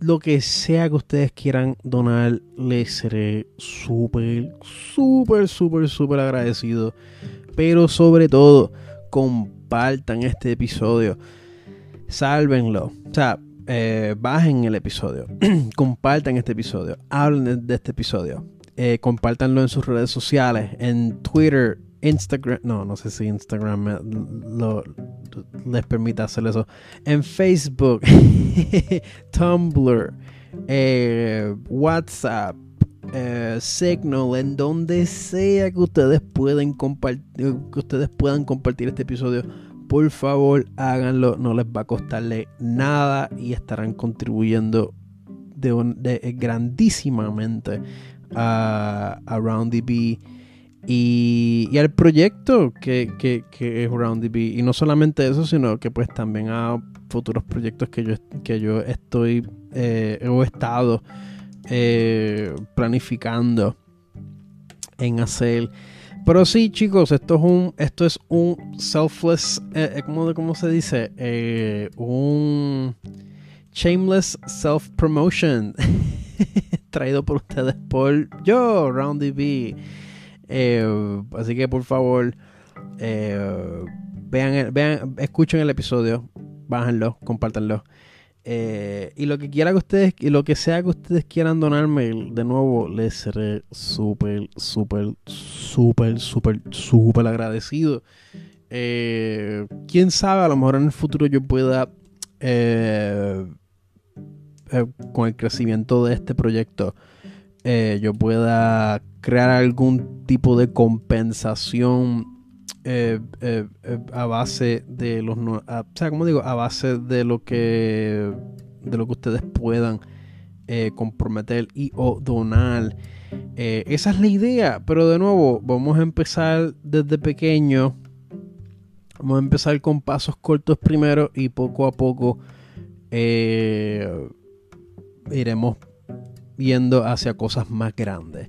lo que sea que ustedes quieran donar, les seré súper, súper, súper, súper agradecido. Pero sobre todo, compartan este episodio. Sálvenlo. O sea, eh, bajen el episodio. compartan este episodio. Hablen de, este episodio. Eh, compártanlo en sus redes sociales, en Twitter, Instagram, no, no sé si Instagram les permite hacer eso. En Facebook, Tumblr, eh, WhatsApp, Signal, en donde sea que ustedes pueden compartir, que ustedes puedan compartir este episodio. Por favor, háganlo, no les va a costarle nada y estarán contribuyendo de, grandísimamente a, a RoundDB y, al proyecto que, que, que es RoundDB. Y no solamente eso, sino que pues también a futuros proyectos que yo, que yo estoy eh, he estado eh, planificando en hacer. Pero sí, chicos, esto es un, esto es un selfless, eh, eh ¿cómo, se dice? Eh, un shameless self-promotion. Traído por ustedes por yo, RoundDB. Eh, así que por favor, vean, vean, escuchen el episodio, bájenlo, compártanlo. Eh, y lo que quiera que ustedes, y lo que sea que ustedes quieran donarme, de nuevo, les seré súper, súper, súper, súper, súper agradecido. Eh, quién sabe, a lo mejor en el futuro yo pueda, eh, con el crecimiento de este proyecto, yo pueda crear algún tipo de compensación eh, eh, eh, a base de los o sea como digo a base de lo que de lo que ustedes puedan comprometer y o donar. Esa es la idea pero de nuevo vamos a empezar desde pequeño. Vamos a empezar con pasos cortos primero y poco a poco iremos viendo hacia cosas más grandes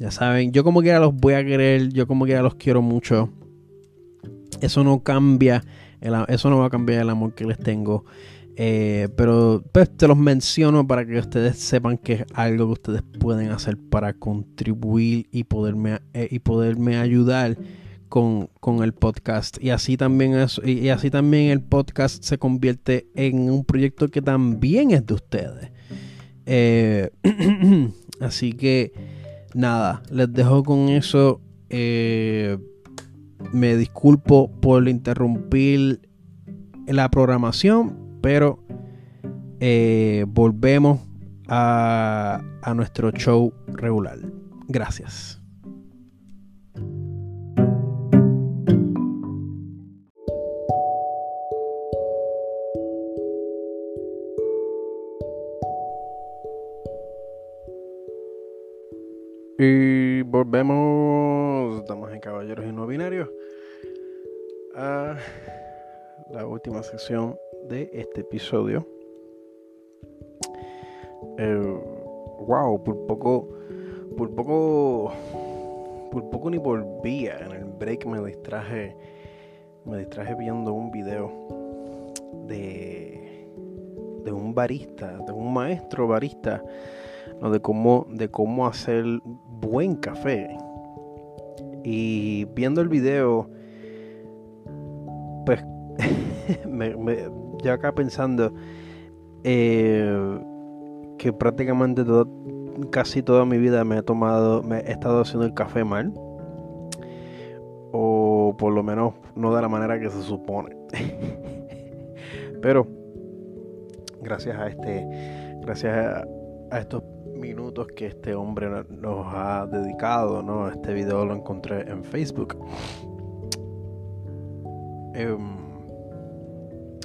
ya saben, yo como quiera los voy a querer, yo como quiera los quiero mucho. Eso no cambia, eso no va a cambiar el amor que les tengo. Eh, pero pues te los menciono para que ustedes sepan que es algo que ustedes pueden hacer para contribuir y poderme, eh, y poderme ayudar con, el podcast. Y así, también y así también el podcast se convierte en un proyecto que también es de ustedes. Eh, así que nada, les dejo con eso. Eh, me disculpo por interrumpir la programación, pero eh, volvemos a, a nuestro show regular. Gracias. Y volvemos, damas y caballeros y no binarios, a la última sección de este episodio. Eh, wow, por poco, por poco, por poco ni volvía. En el break me distraje, me distraje viendo un video de, de un barista, de un maestro barista de, cómo, de cómo hacer buen café. Y viendo el video, pues me, ya acá pensando eh, que prácticamente casi toda mi vida me he tomado, me he estado haciendo el café mal. O por lo menos no de la manera que se supone. Pero gracias a este, gracias a estos minutos que este hombre nos ha dedicado, ¿no? Este video lo encontré en Facebook. Em,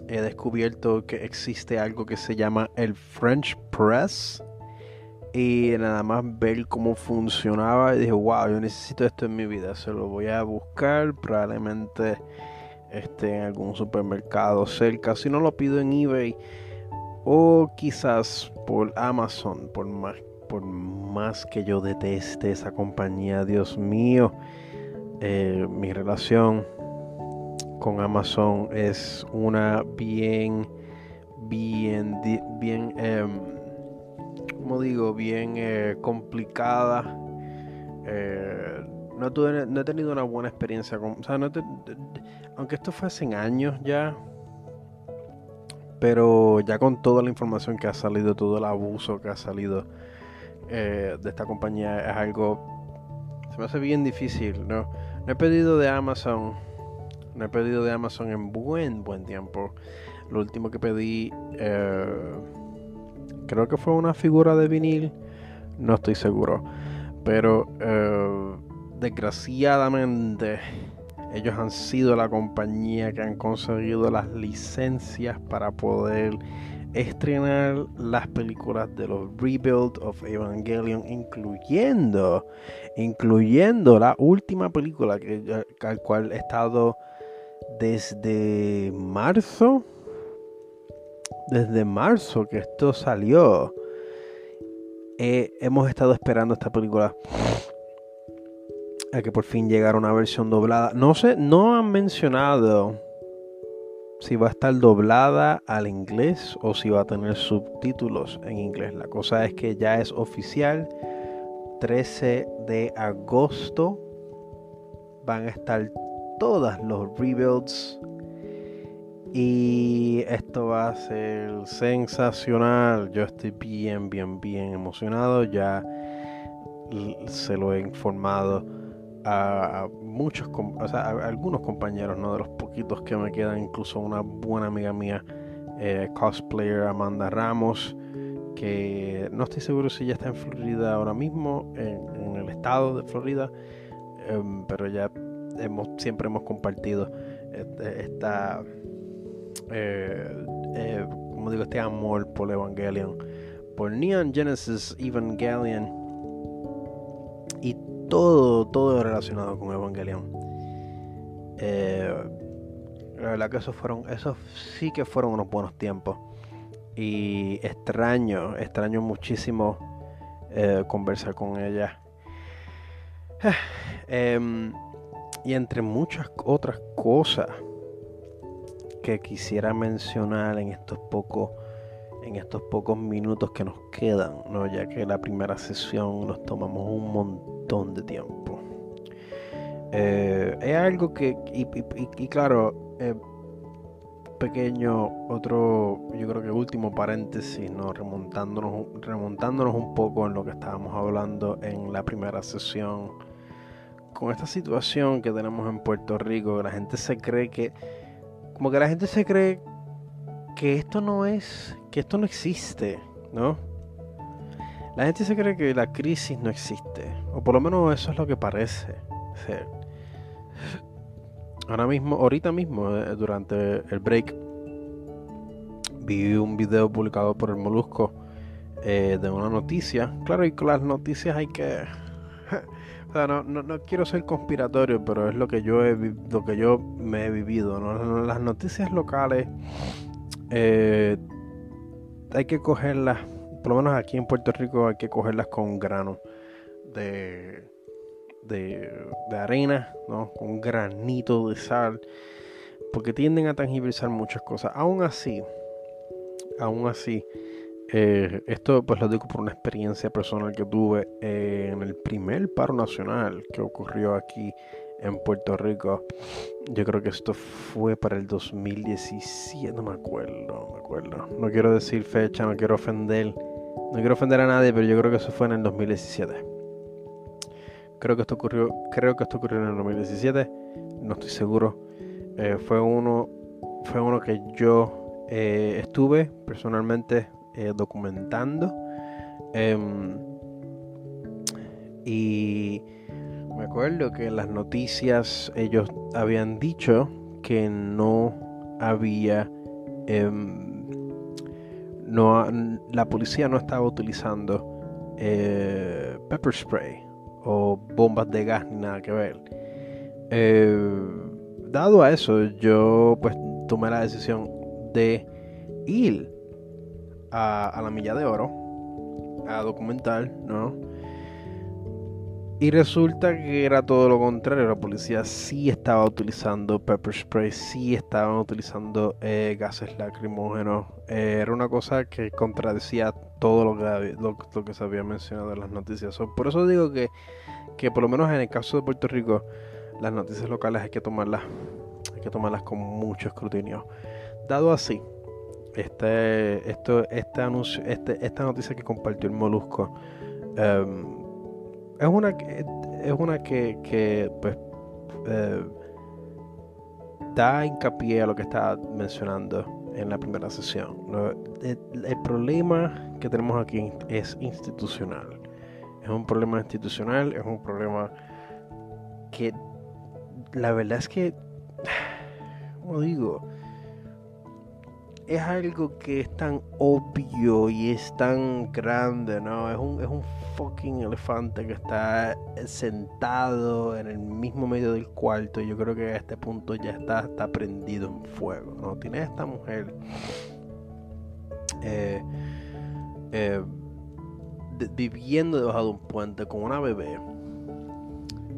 he descubierto que existe algo que se llama el French Press. Y nada más ver cómo funcionaba y dije, wow, yo necesito esto en mi vida. Se lo voy a buscar, probablemente esté en algún supermercado cerca. Si no lo pido en eBay o quizás por Amazon, por más, por más que yo deteste esa compañía, Dios mío, eh, mi relación con Amazon es una bien, bien, bien, eh, como digo, bien eh, complicada. Eh, no, tuve, no he tenido una buena experiencia con, o sea, aunque esto fue hace años ya, pero ya con toda la información que ha salido, todo el abuso que ha salido, eh, de esta compañía es algo. Se me hace bien difícil, ¿no? No he pedido de Amazon. No he pedido de Amazon en buen, buen tiempo. Lo último que pedí. Eh, creo que fue una figura de vinil. No estoy seguro. Pero eh, desgraciadamente ellos han sido la compañía que han conseguido las licencias para poder estrenar las películas de los Rebuild of Evangelion, incluyendo, incluyendo la última película que, al cual he estado desde marzo, desde marzo que esto salió. hemos estado esperando esta película a que por fin llegara una versión doblada. No sé, no han mencionado si va a estar doblada al inglés o si va a tener subtítulos en inglés. La cosa es que ya es oficial. 13 de agosto van a estar todas los rebuilds. Y esto va a ser sensacional. Yo estoy bien, bien, bien emocionado. Ya se lo he informado a, muchos, o sea, algunos compañeros, ¿no? De los poquitos que me quedan, incluso una buena amiga mía, eh, cosplayer Amanda Ramos, que no estoy seguro si ya está en Florida ahora mismo, en, el estado de Florida, em, pero ya hemos, siempre hemos compartido este, esta, eh, eh, como digo, este amor por Evangelion, por Neon Genesis Evangelion y todo, todo relacionado con Evangelion. Eh, la verdad que esos fueron, esos sí que fueron unos buenos tiempos. Y extraño, extraño muchísimo eh, conversar con ella. Em, y entre muchas otras cosas que quisiera mencionar en estos pocos en estos pocos minutos que nos quedan, ¿no? ya que la primera sesión nos tomamos un montón de tiempo. Eh, es algo que, y, claro, eh, pequeño, otro, yo creo que último paréntesis, ¿no? remontándonos, remontándonos un poco en lo que estábamos hablando en la primera sesión, con esta situación que tenemos en Puerto Rico, la gente se cree que, como que la gente se cree que esto no es, que esto no existe, ¿no? La gente se cree que la crisis no existe, o por lo menos eso es lo que parece ser. Ahora mismo, ahorita mismo, eh, durante el break, vi un video publicado por el Molusco eh, de una noticia. Claro, y con las noticias hay que... o sea, no, no, quiero ser conspiratorio, pero es lo que yo he, lo que yo me he vivido. ¿no? Las noticias locales eh, hay que cogerlas, por lo menos aquí en Puerto Rico hay que cogerlas con grano de, de, arena, ¿no? con granito de sal, porque tienden a tangibilizar muchas cosas. Aún así, aún así, eh, esto pues lo digo por una experiencia personal que tuve en el primer paro nacional que ocurrió aquí en Puerto Rico. Yo creo que esto fue para el 2017, no me acuerdo, me acuerdo. No quiero decir fecha, no quiero ofender, no quiero ofender a nadie, pero yo creo que eso fue en el 2017. Creo que esto ocurrió, creo que esto ocurrió en el 2017, no estoy seguro. Eh, fue uno, fue uno que yo eh, estuve personalmente eh, documentando. Em, y me acuerdo que en las noticias ellos habían dicho que no había... Em, no, la policía no estaba utilizando eh, pepper spray o bombas de gas ni nada que ver. Eh, dado a eso, yo pues tomé la decisión de ir a la milla de oro a documentar, ¿no? Y resulta que era todo lo contrario. La policía sí estaba utilizando pepper spray, sí estaban utilizando eh, gases lacrimógenos. Eh, era una cosa que contradecía todo lo que, se había mencionado en las noticias. por eso digo que, que, por lo menos en el caso de Puerto Rico, las noticias locales hay que tomarlas, hay que tomarlas con mucho escrutinio. Dado así, este, esto, este anuncio, este, esta noticia que compartió el Molusco em, es una es una que, que pues eh, da hincapié a lo que estaba mencionando en la primera sesión. El, el, problema que tenemos aquí es institucional. Es un problema institucional, es un problema que la verdad es que, como digo, es algo que es tan obvio y es tan grande, ¿no? Es un, es un fucking elefante que está sentado en el mismo medio del cuarto. Yo creo que a este punto ya está, está prendido en fuego, ¿no? Tiene esta mujer eh, eh, viviendo debajo de un puente con una bebé.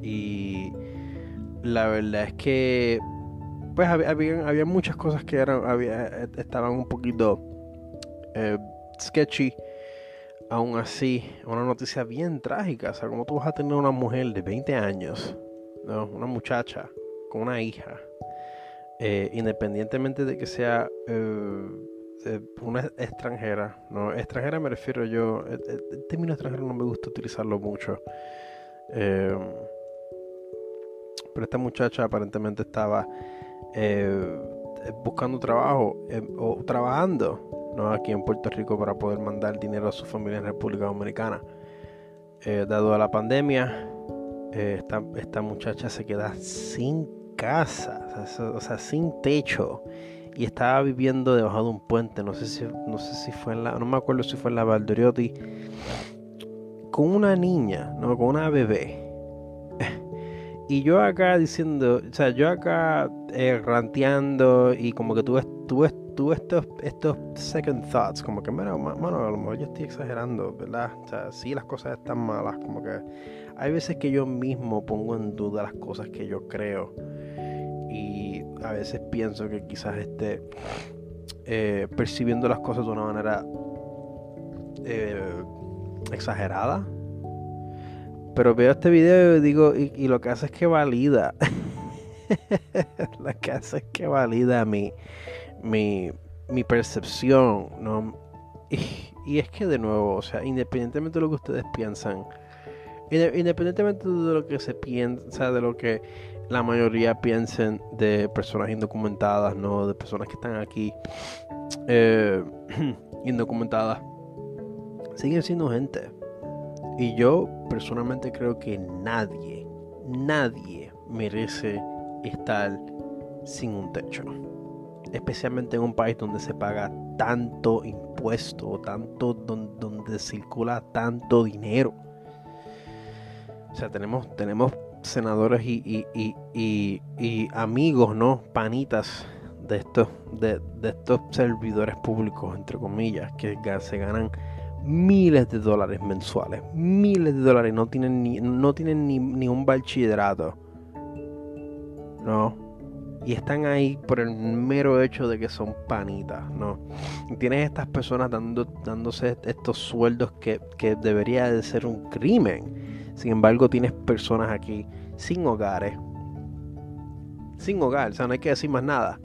Y la verdad es que pues había, muchas cosas que eran, había, eh, estaban un poquito eh, sketchy. Aún así, una noticia bien trágica. O sea, como tú vas a tener una mujer de 20 años, ¿no? una muchacha con una hija, eh, independientemente de que sea una extranjera, ¿no? Extranjera me refiero yo, el, término extranjero no me gusta utilizarlo mucho. pero esta muchacha aparentemente estaba eh, buscando trabajo eh, o trabajando ¿no? aquí en Puerto Rico para poder mandar dinero a su familia en República Dominicana. Eh, dado la pandemia, esta, esta, muchacha se queda sin casa, o sea, sin techo y estaba viviendo debajo de un puente. No sé si, no sé si fue en la, no me acuerdo si fue en la Valdoriotti, con una niña, no, con una bebé. Y yo acá diciendo, o sea, yo acá eh, ranteando y como que tuve, tuve, tuve estos, estos second thoughts, como que, bueno, mano, a lo mejor yo estoy exagerando, ¿verdad? O sea, sí las cosas están malas, como que hay veces que yo mismo pongo en duda las cosas que yo creo y a veces pienso que quizás esté eh, percibiendo las cosas de una manera eh, exagerada pero veo este video y digo, y, lo que hace es que valida. lo que hace es que valida mi, mi, mi percepción, ¿no? Y, es que de nuevo, o sea, independientemente de lo que ustedes piensan, independientemente de lo que se piensa, de lo que la mayoría piensen de personas indocumentadas, ¿no? De personas que están aquí eh, indocumentadas, siguen siendo gente. Y yo personalmente creo que nadie, nadie merece estar sin un techo. Especialmente en un país donde se paga tanto impuesto, tanto donde, circula tanto dinero. O sea, tenemos, tenemos senadores y, y, amigos, ¿no? Panitas de estos, de, de estos servidores públicos, entre comillas, que se ganan miles de dólares mensuales, miles de dólares, no tienen ni, no tienen ni, un bachillerato. No. Y están ahí por el mero hecho de que son panitas, ¿no? Y tienes estas personas dando, dándose estos sueldos que, que debería de ser un crimen. Sin embargo, tienes personas aquí sin hogares. Sin hogar, o sea, no hay que decir más nada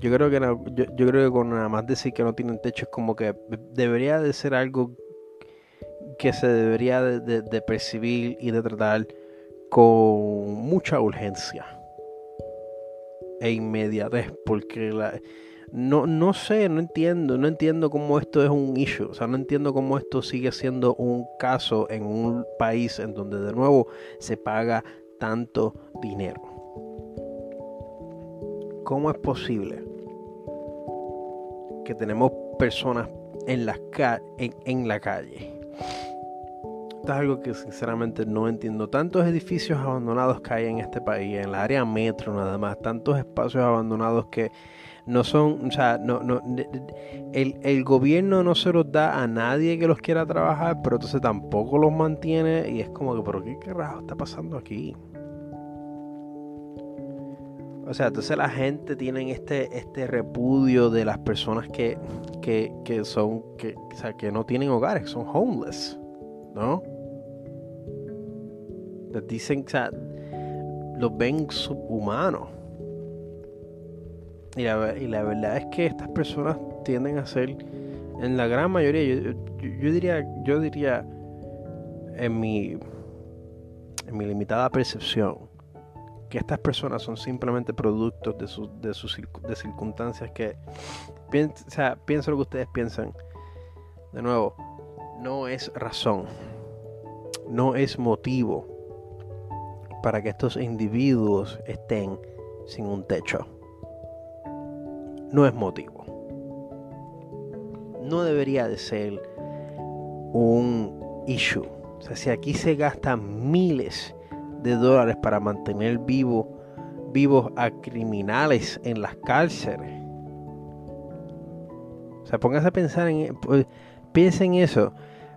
yo creo que yo, creo que con nada más decir que no tienen techo es como que debería de ser algo que se debería de, percibir y de tratar con mucha urgencia e inmediatez porque no, no sé, no entiendo, no entiendo cómo esto es un issue, o sea, no entiendo cómo esto sigue siendo un caso en un país en donde de nuevo se paga tanto dinero. ¿Cómo es posible que tenemos personas en la, en, la calle? Esto es algo que sinceramente no entiendo. Tantos edificios abandonados que hay en este país, en la área metro nada más, tantos espacios abandonados que no son, o sea, no, no, el, el, gobierno no se los da a nadie que los quiera trabajar, pero entonces tampoco los mantiene y es como que, pero ¿qué carajo está pasando aquí? O sea, entonces la gente tiene este, este repudio de las personas que, que, que son, que, o sea, que no tienen hogares, son homeless, ¿no? Les dicen, o sea, los ven subhumanos. Y la, y la verdad es que estas personas tienden a ser, en la gran mayoría, yo, yo, diría, yo diría, en mi, en mi limitada percepción, que estas personas son simplemente productos de, sus de sus de circunstancias que, o sea, lo que ustedes piensan. De nuevo, no es razón, no es motivo para que estos individuos estén sin un techo. No es motivo. No debería de ser un issue. O sea, si aquí se gastan miles de dólares para mantener vivo, vivos a criminales en las cárceles. O sea, póngase a pensar en, pues, piensen en eso.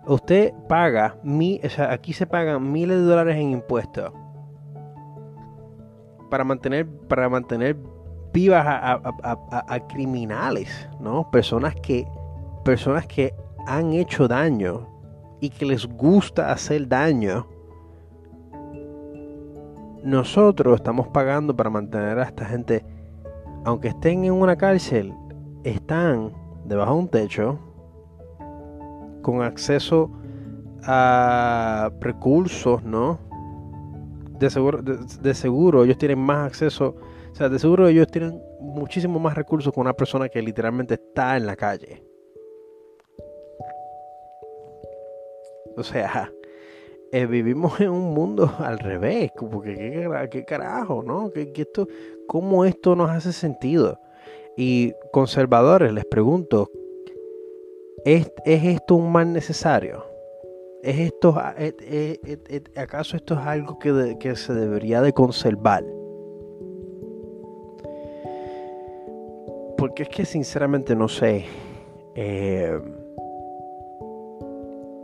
Usted paga, o sea, aquí se pagan miles de dólares en impuestos para mantener, para mantener vivas a, criminales, ¿no? Personas que, personas que han hecho daño y que les gusta hacer daño. Nosotros estamos pagando para mantener a esta gente, aunque estén en una cárcel, están debajo de un techo, con acceso a recursos, ¿no? De seguro, de, seguro ellos tienen más acceso, o sea, de seguro ellos tienen muchísimo más recursos que una persona que literalmente está en la calle. O sea, eh, vivimos en un mundo al revés, porque qué, qué carajo, ¿no? ¿Qué, esto, ¿Cómo esto nos hace sentido? Y conservadores, les pregunto, ¿es, esto un mal necesario? ¿Es esto, ¿Acaso esto es algo que, que se debería de conservar? Porque es que sinceramente no sé. Eh,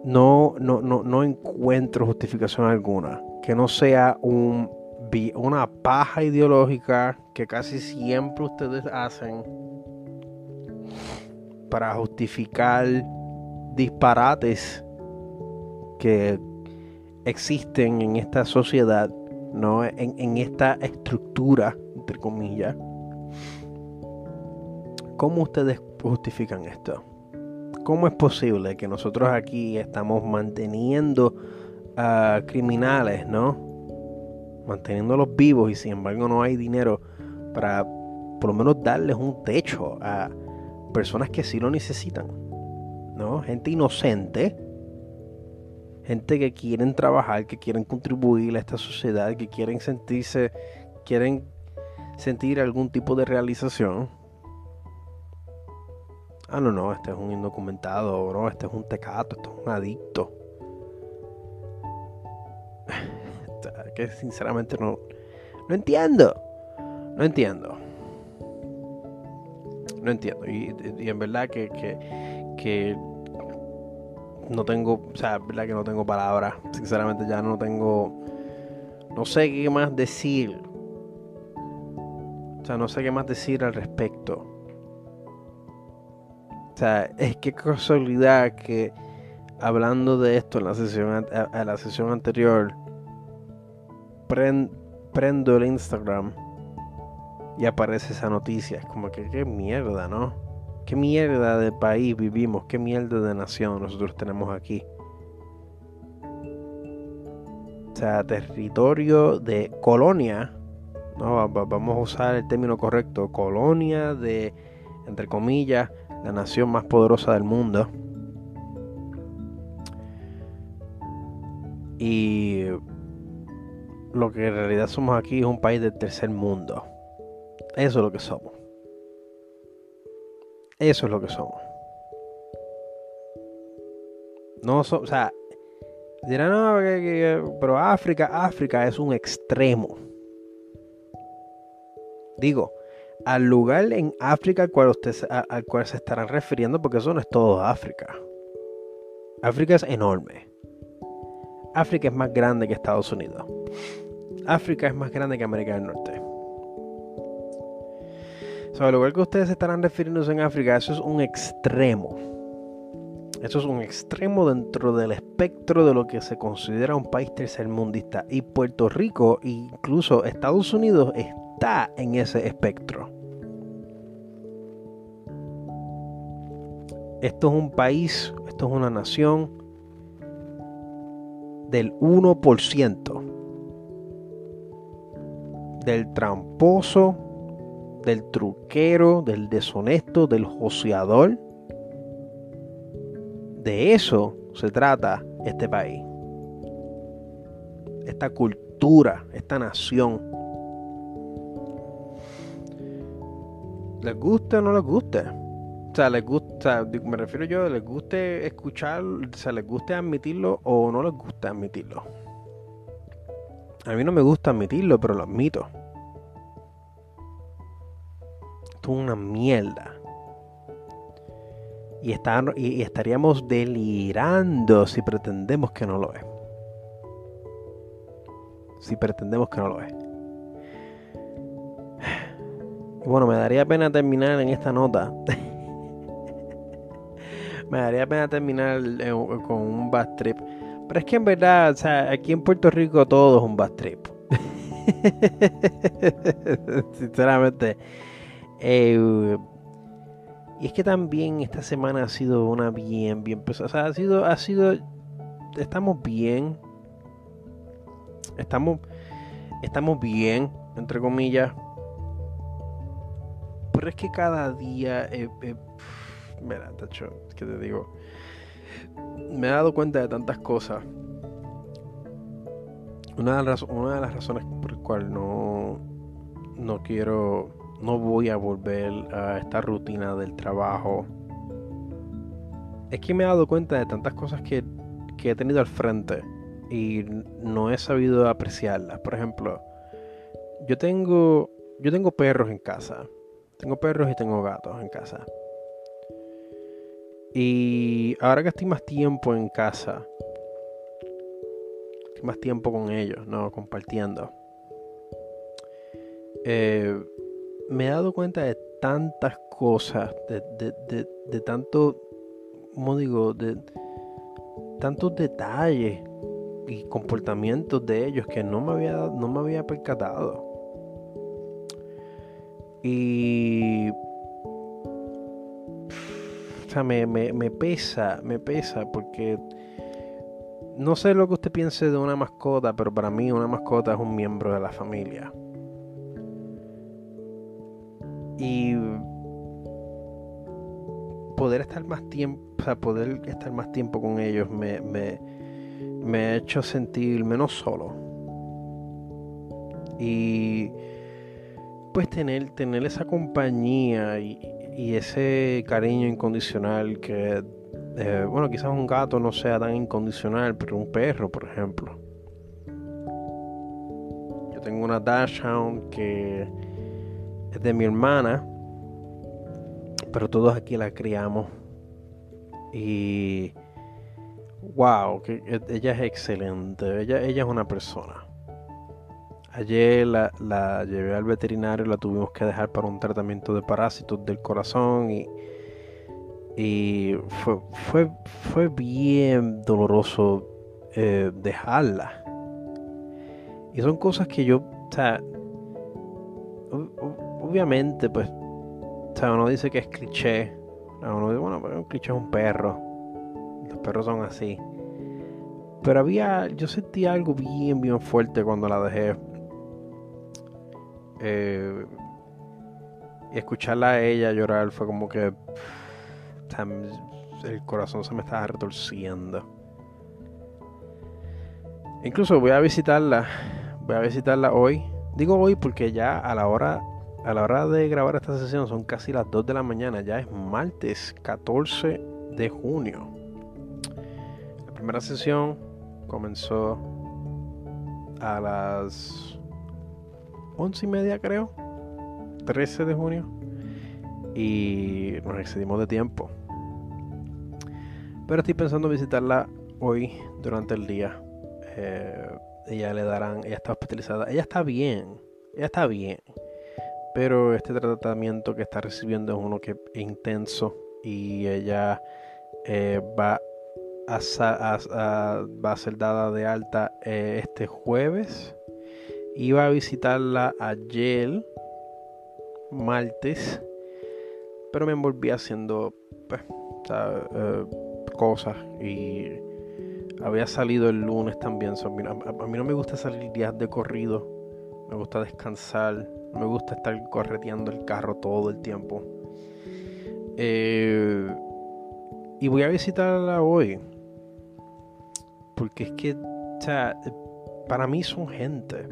no, no, no, no encuentro justificación alguna que no sea un, una paja ideológica que casi siempre ustedes hacen para justificar disparates que existen en esta sociedad, ¿no? en, en esta estructura, entre comillas. ¿Cómo ustedes justifican esto? ¿Cómo es posible que nosotros aquí estamos manteniendo a criminales, ¿no? Manteniéndolos vivos y sin embargo no hay dinero para por lo menos darles un techo a personas que sí lo necesitan, ¿no? Gente inocente, gente que quieren trabajar, que quieren contribuir a esta sociedad, que quieren sentirse, quieren sentir algún tipo de realización ah, no, no, este es un indocumentado, bro, este es un tecato, este es un adicto. que sinceramente no, no entiendo. No entiendo. No entiendo. Y, en verdad que, que, no tengo, o sea, verdad que no tengo palabras. Sinceramente ya no tengo, no sé qué más decir. O sea, no sé qué más decir al respecto. O sea, es que casualidad que hablando de esto en la sesión, a, la sesión anterior, prendo el Instagram y aparece esa noticia. Es como que qué mierda, ¿no? Qué mierda de país vivimos, qué mierda de nación nosotros tenemos aquí. O sea, territorio de colonia, no, vamos a usar el término correcto, colonia de, entre comillas, la nación más poderosa del mundo. Y lo que en realidad somos aquí es un país del tercer mundo. Eso es lo que somos. Eso es lo que somos. No, o sea, dirán, no, pero África, África es un extremo. Digo, al lugar en África al cual, usted, al cual se estarán refiriendo, porque eso no es todo África. África es enorme. África es más grande que Estados Unidos. África es más grande que América del Norte. O sea, al lugar que ustedes estarán refiriéndose en África, eso es un extremo. Eso es un extremo dentro del espectro de lo que se considera un país tercermundista. Y Puerto Rico, incluso Estados Unidos, está en ese espectro. Esto es un país, esto es una nación del 1%. Del tramposo, del truquero, del deshonesto, del joseador. De eso se trata este país. Esta cultura, esta nación. ¿Les gusta o no les gusta? Sea, les gusta, me refiero yo, les guste escuchar, o sea, les guste admitirlo o no les gusta admitirlo. A mí no me gusta admitirlo, pero lo admito. Esto es una mierda. Y, estaríamos delirando si pretendemos que no lo es. Si pretendemos que no lo es. Bueno, me daría pena terminar en esta nota. me daría pena terminar con un bad trip. Pero es que en verdad, o sea, aquí en Puerto Rico todo es un bad trip. Sinceramente. Eh, y es que también esta semana ha sido una bien, bien pesada. O sea, ha sido, ha sido. Estamos bien. Estamos. Estamos bien, entre comillas. Pero es que cada día. Eh, eh, mira, tacho, que te digo. Me he dado cuenta de tantas cosas. Una de las, una de las razones por las cuales no. No quiero no voy a volver a esta rutina del trabajo. Es que me he dado cuenta de tantas cosas que, he tenido al frente y no he sabido apreciarlas. Por ejemplo, yo tengo, yo tengo perros en casa. Tengo perros y tengo gatos en casa. Y ahora que estoy más tiempo en casa, más tiempo con ellos, ¿no? Compartiendo. Eh, me he dado cuenta de tantas cosas, de, tanto, como digo, de tantos detalles y comportamientos de ellos que no me había, no me había percatado. Y... O sea, me, me pesa, me pesa porque no sé lo que usted piense de una mascota, pero para mí una mascota es un miembro de la familia. Y poder estar más tiempo, o poder estar más tiempo con ellos me, me, ha hecho sentir menos solo. Y pues tener, tener esa compañía y, ese cariño incondicional que, eh, bueno, quizás un gato no sea tan incondicional, pero un perro, por ejemplo. Yo tengo una Dachshund que es de mi hermana, pero todos aquí la criamos. Y wow, que e, ella es excelente, ella, ella es una persona. Ayer la, la, llevé al veterinario, la tuvimos que dejar para un tratamiento de parásitos del corazón y, y fue, fue, fue bien doloroso eh, dejarla. Y son cosas que yo, o sea, obviamente, pues, o sea, uno dice que es cliché. Uno dice, bueno, pues un cliché es un perro. Los perros son así. Pero había, yo sentí algo bien, bien fuerte cuando la dejé. Eh, escucharla a ella llorar fue como que el corazón se me estaba retorciendo. Incluso voy a visitarla. Voy a visitarla hoy. Digo hoy porque ya a la hora a la hora de grabar esta sesión son casi las 2 de la mañana, ya es martes 14 de junio. La primera sesión comenzó a las 11 y media creo, 13 de junio, y nos excedimos de tiempo. Pero estoy pensando visitarla hoy durante el día. Eh, ella le darán, ella está hospitalizada, ella está bien, ella está bien pero este tratamiento que está recibiendo es uno que es intenso y ella eh, va, a, ser dada de alta eh, este jueves. Iba a visitarla ayer, martes, pero me envolví haciendo pues, eh, cosas y Había salido el lunes también. a, mí no me gusta salir días de corrido. Me gusta descansar. Me gusta estar correteando el carro todo el tiempo. Eh, y voy a visitarla hoy. Porque es que, o sea, para mí son gente.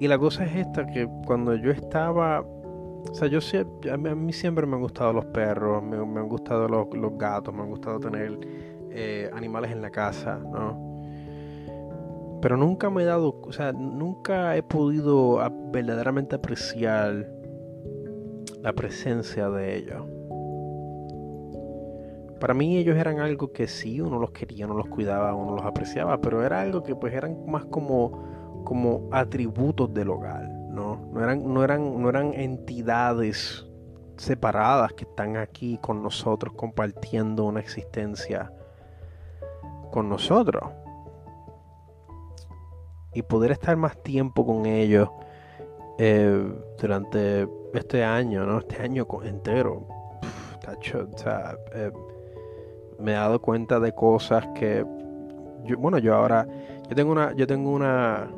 Y la cosa es esta, que cuando yo estaba... O sea, yo a mí siempre me han gustado los perros, me, han gustado los, gatos, me han gustado tener eh, animales en la casa, ¿no? Pero nunca me he dado, o sea, nunca he podido verdaderamente apreciar la presencia de ellos. Para mí ellos eran algo que sí, uno los quería, uno los cuidaba, uno los apreciaba, pero era algo que pues eran más como, como atributos del hogar, ¿no? No eran, no, eran, no eran entidades separadas que están aquí con nosotros compartiendo una existencia con nosotros y poder estar más tiempo con ellos eh, durante este año, ¿no? Este año entero. Eh, me he dado cuenta de cosas que yo, bueno, yo ahora yo tengo una yo tengo una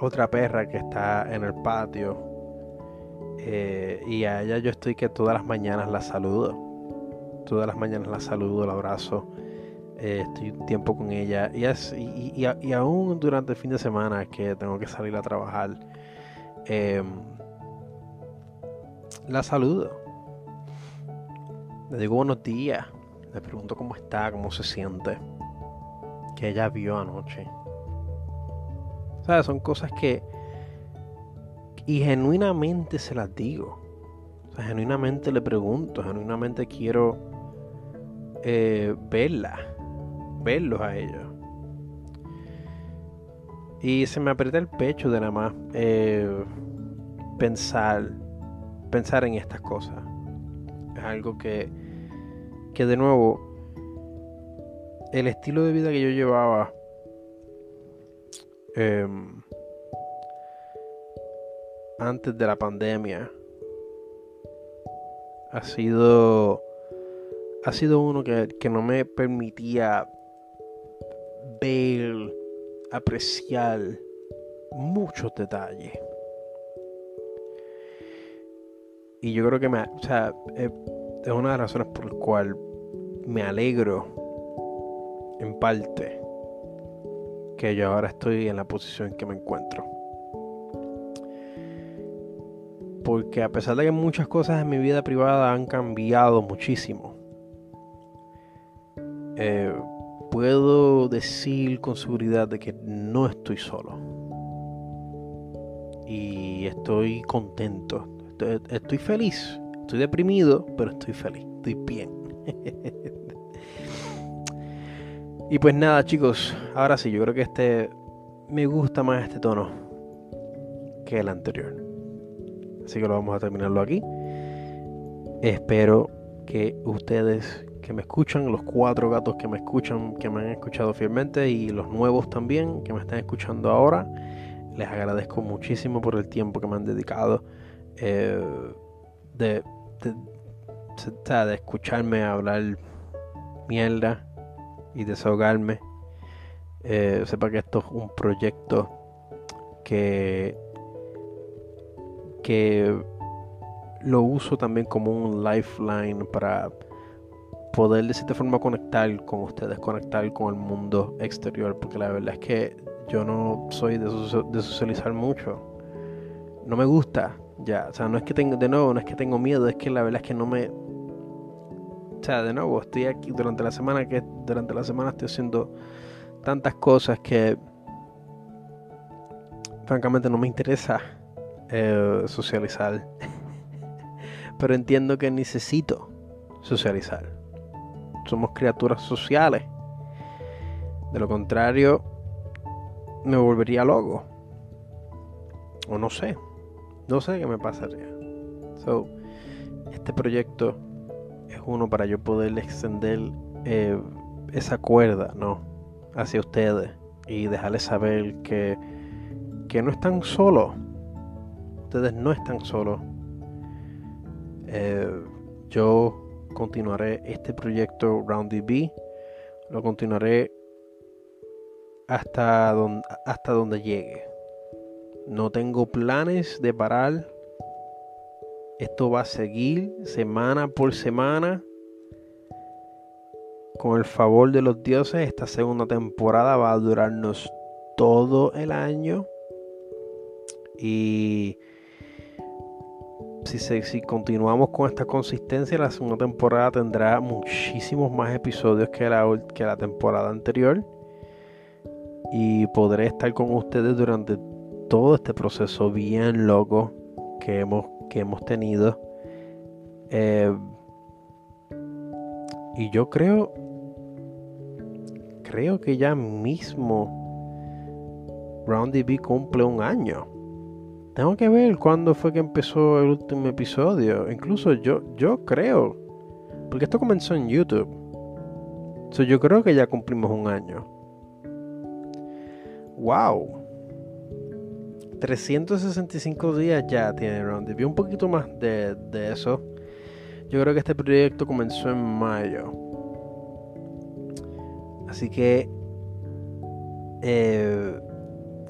otra perra que está en el patio eh, y a ella yo estoy que todas las mañanas la saludo. Todas las mañanas la saludo, la abrazo. Eh, estoy un tiempo con ella y, y, y, aún durante el fin de semana que tengo que salir a trabajar em, la saludo le digo buenos días le pregunto cómo está cómo se siente que ella vio anoche son cosas que y genuinamente se las digo genuinamente le pregunto genuinamente quiero eh, verla verlos a ellos. Y se me aprieta el pecho de nada más eh, pensar, pensar en estas cosas. Es algo que, que de nuevo, el estilo de vida que yo llevaba em, antes de la pandemia ha sido ha sido uno que, que no me permitía ver, apreciar muchos detalles. Y yo creo que me, o sea, es una de las razones por las cuales me alegro en parte que yo ahora estoy en la posición en que me encuentro. Porque a pesar de que muchas cosas en mi vida privada han cambiado muchísimo, eh, puedo decir con seguridad de que no estoy solo. Y estoy contento. Estoy, feliz. Estoy deprimido, pero estoy feliz. Estoy bien. y pues nada, chicos. Ahora sí, yo creo que este me gusta más este tono que el anterior. Así que lo vamos a terminarlo aquí. Espero que ustedes que me escuchan, los cuatro gatos que me escuchan, que me han escuchado fielmente y los nuevos también que me están escuchando ahora. Les agradezco muchísimo por el tiempo que me han dedicado eh, de, de, escucharme hablar mierda y desahogarme. Eh, sepa que esto es un proyecto que, que lo uso también como un lifeline para poder de cierta forma conectar con ustedes, conectar con el mundo exterior, porque la verdad es que yo no soy de, socializar mucho. No me gusta, ya, o sea, no es que tengo, de nuevo, no es que tengo miedo, es que la verdad es que no me... O sea, de nuevo, estoy aquí durante la semana, que durante la semana estoy haciendo tantas cosas que francamente no me interesa eh, socializar. Pero entiendo que necesito socializar somos criaturas sociales. De lo contrario, me volvería loco. O no sé. No sé qué me pasaría. So, este proyecto es uno para yo poder extender eh, esa cuerda, ¿no? Hacia ustedes. Y dejarles saber que, que no están solos. Ustedes no están solos. Eh, yo continuaré este proyecto RoundDB Lo continuaré hasta hasta donde llegue. No tengo planes de parar. Esto va a seguir semana por semana. Con el favor de los dioses, esta segunda temporada va a durarnos todo el año. Y si, continuamos con esta consistencia, la segunda temporada tendrá muchísimos más episodios que la, que la temporada anterior. Y podré estar con ustedes durante todo este proceso bien loco que hemos, que hemos tenido. Eh, y yo creo, creo que ya mismo Roundy B cumple un año. Tengo que ver cuándo fue que empezó el último episodio. Incluso yo, yo creo, porque esto comenzó en YouTube. So, yo creo que ya cumplimos un año. ¡Wow! 365 días ya tiene Vi Un poquito más de, eso. Yo creo que este proyecto comenzó en mayo. Así que... Eh,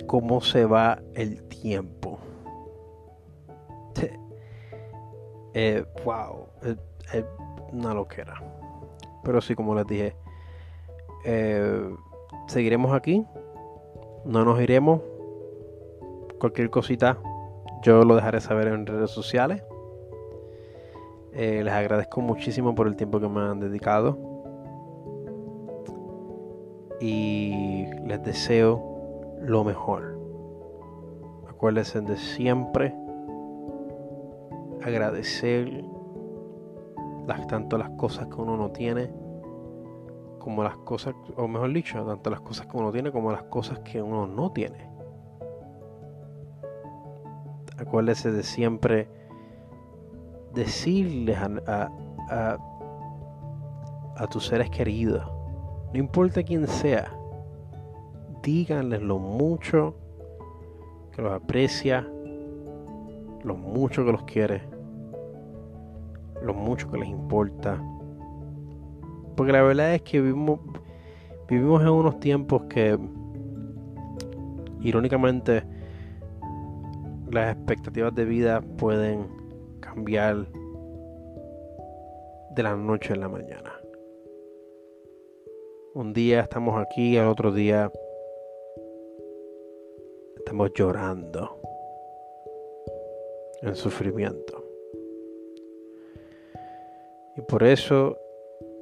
¿Cómo se va el tiempo? Eh, wow. Es, una loquera. Pero sí, como les dije. Eh, seguiremos aquí. No nos iremos cualquier cosita, yo lo dejaré saber en redes sociales. Eh, les agradezco muchísimo por el tiempo que me han dedicado. Y les deseo lo mejor. Acuérdense de siempre agradecer las, tanto las cosas que uno no tiene como las cosas, o mejor dicho, tanto las cosas que uno tiene como las cosas que uno no tiene. Acuérdese de siempre decirles a, a, tus seres queridos, no importa quién sea, díganles lo mucho que los aprecia, lo mucho que los quiere, lo mucho que les importa. Porque la verdad es que vivimos, vivimos en unos tiempos que, irónicamente, las expectativas de vida pueden cambiar de la noche a la mañana. Un día estamos aquí, al otro día estamos llorando en sufrimiento. Y por eso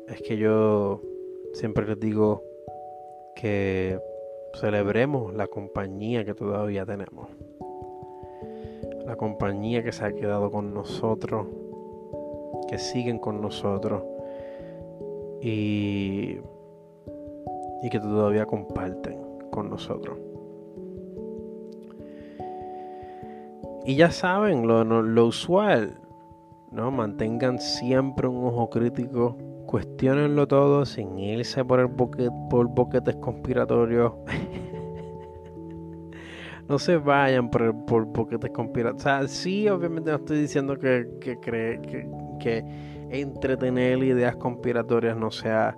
es que yo siempre les digo que celebremos la compañía que todavía tenemos la compañía que se ha quedado con nosotros, que siguen con nosotros y, y que todavía comparten con nosotros. Y ya saben, lo, lo usual, ¿no? Mantengan siempre un ojo crítico, cuestionenlo todo sin irse por el por boquetes conspiratorios. no se vayan por, por boquetes conspiratorios. O sea, sí, obviamente no estoy diciendo que, que, que, entretener ideas conspiratorias no sea,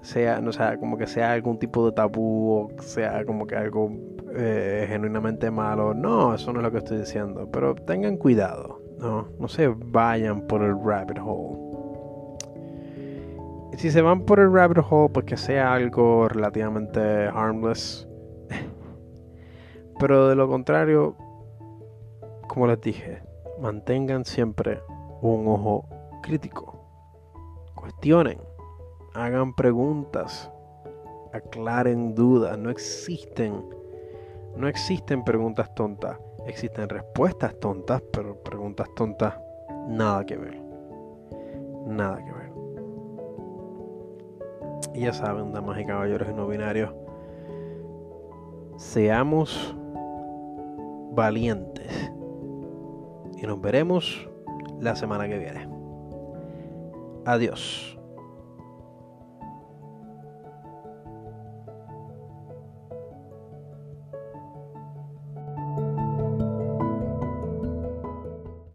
sea, no sea, como que sea algún tipo de tabú o sea como que algo eh, genuinamente malo. No, eso no es lo que estoy diciendo. Pero tengan cuidado, no, no se vayan por el rabbit hole. Si se van por el rabbit hole, pues que sea algo relativamente harmless pero de lo contrario, como les dije, mantengan siempre un ojo crítico. Cuestionen, hagan preguntas, aclaren dudas. No existen, no existen preguntas tontas. Existen respuestas tontas, pero preguntas tontas nada que ver. Nada que ver. Y ya saben, damas y caballeros y no binarios, seamos valientes. Y nos veremos la semana que viene. Adiós.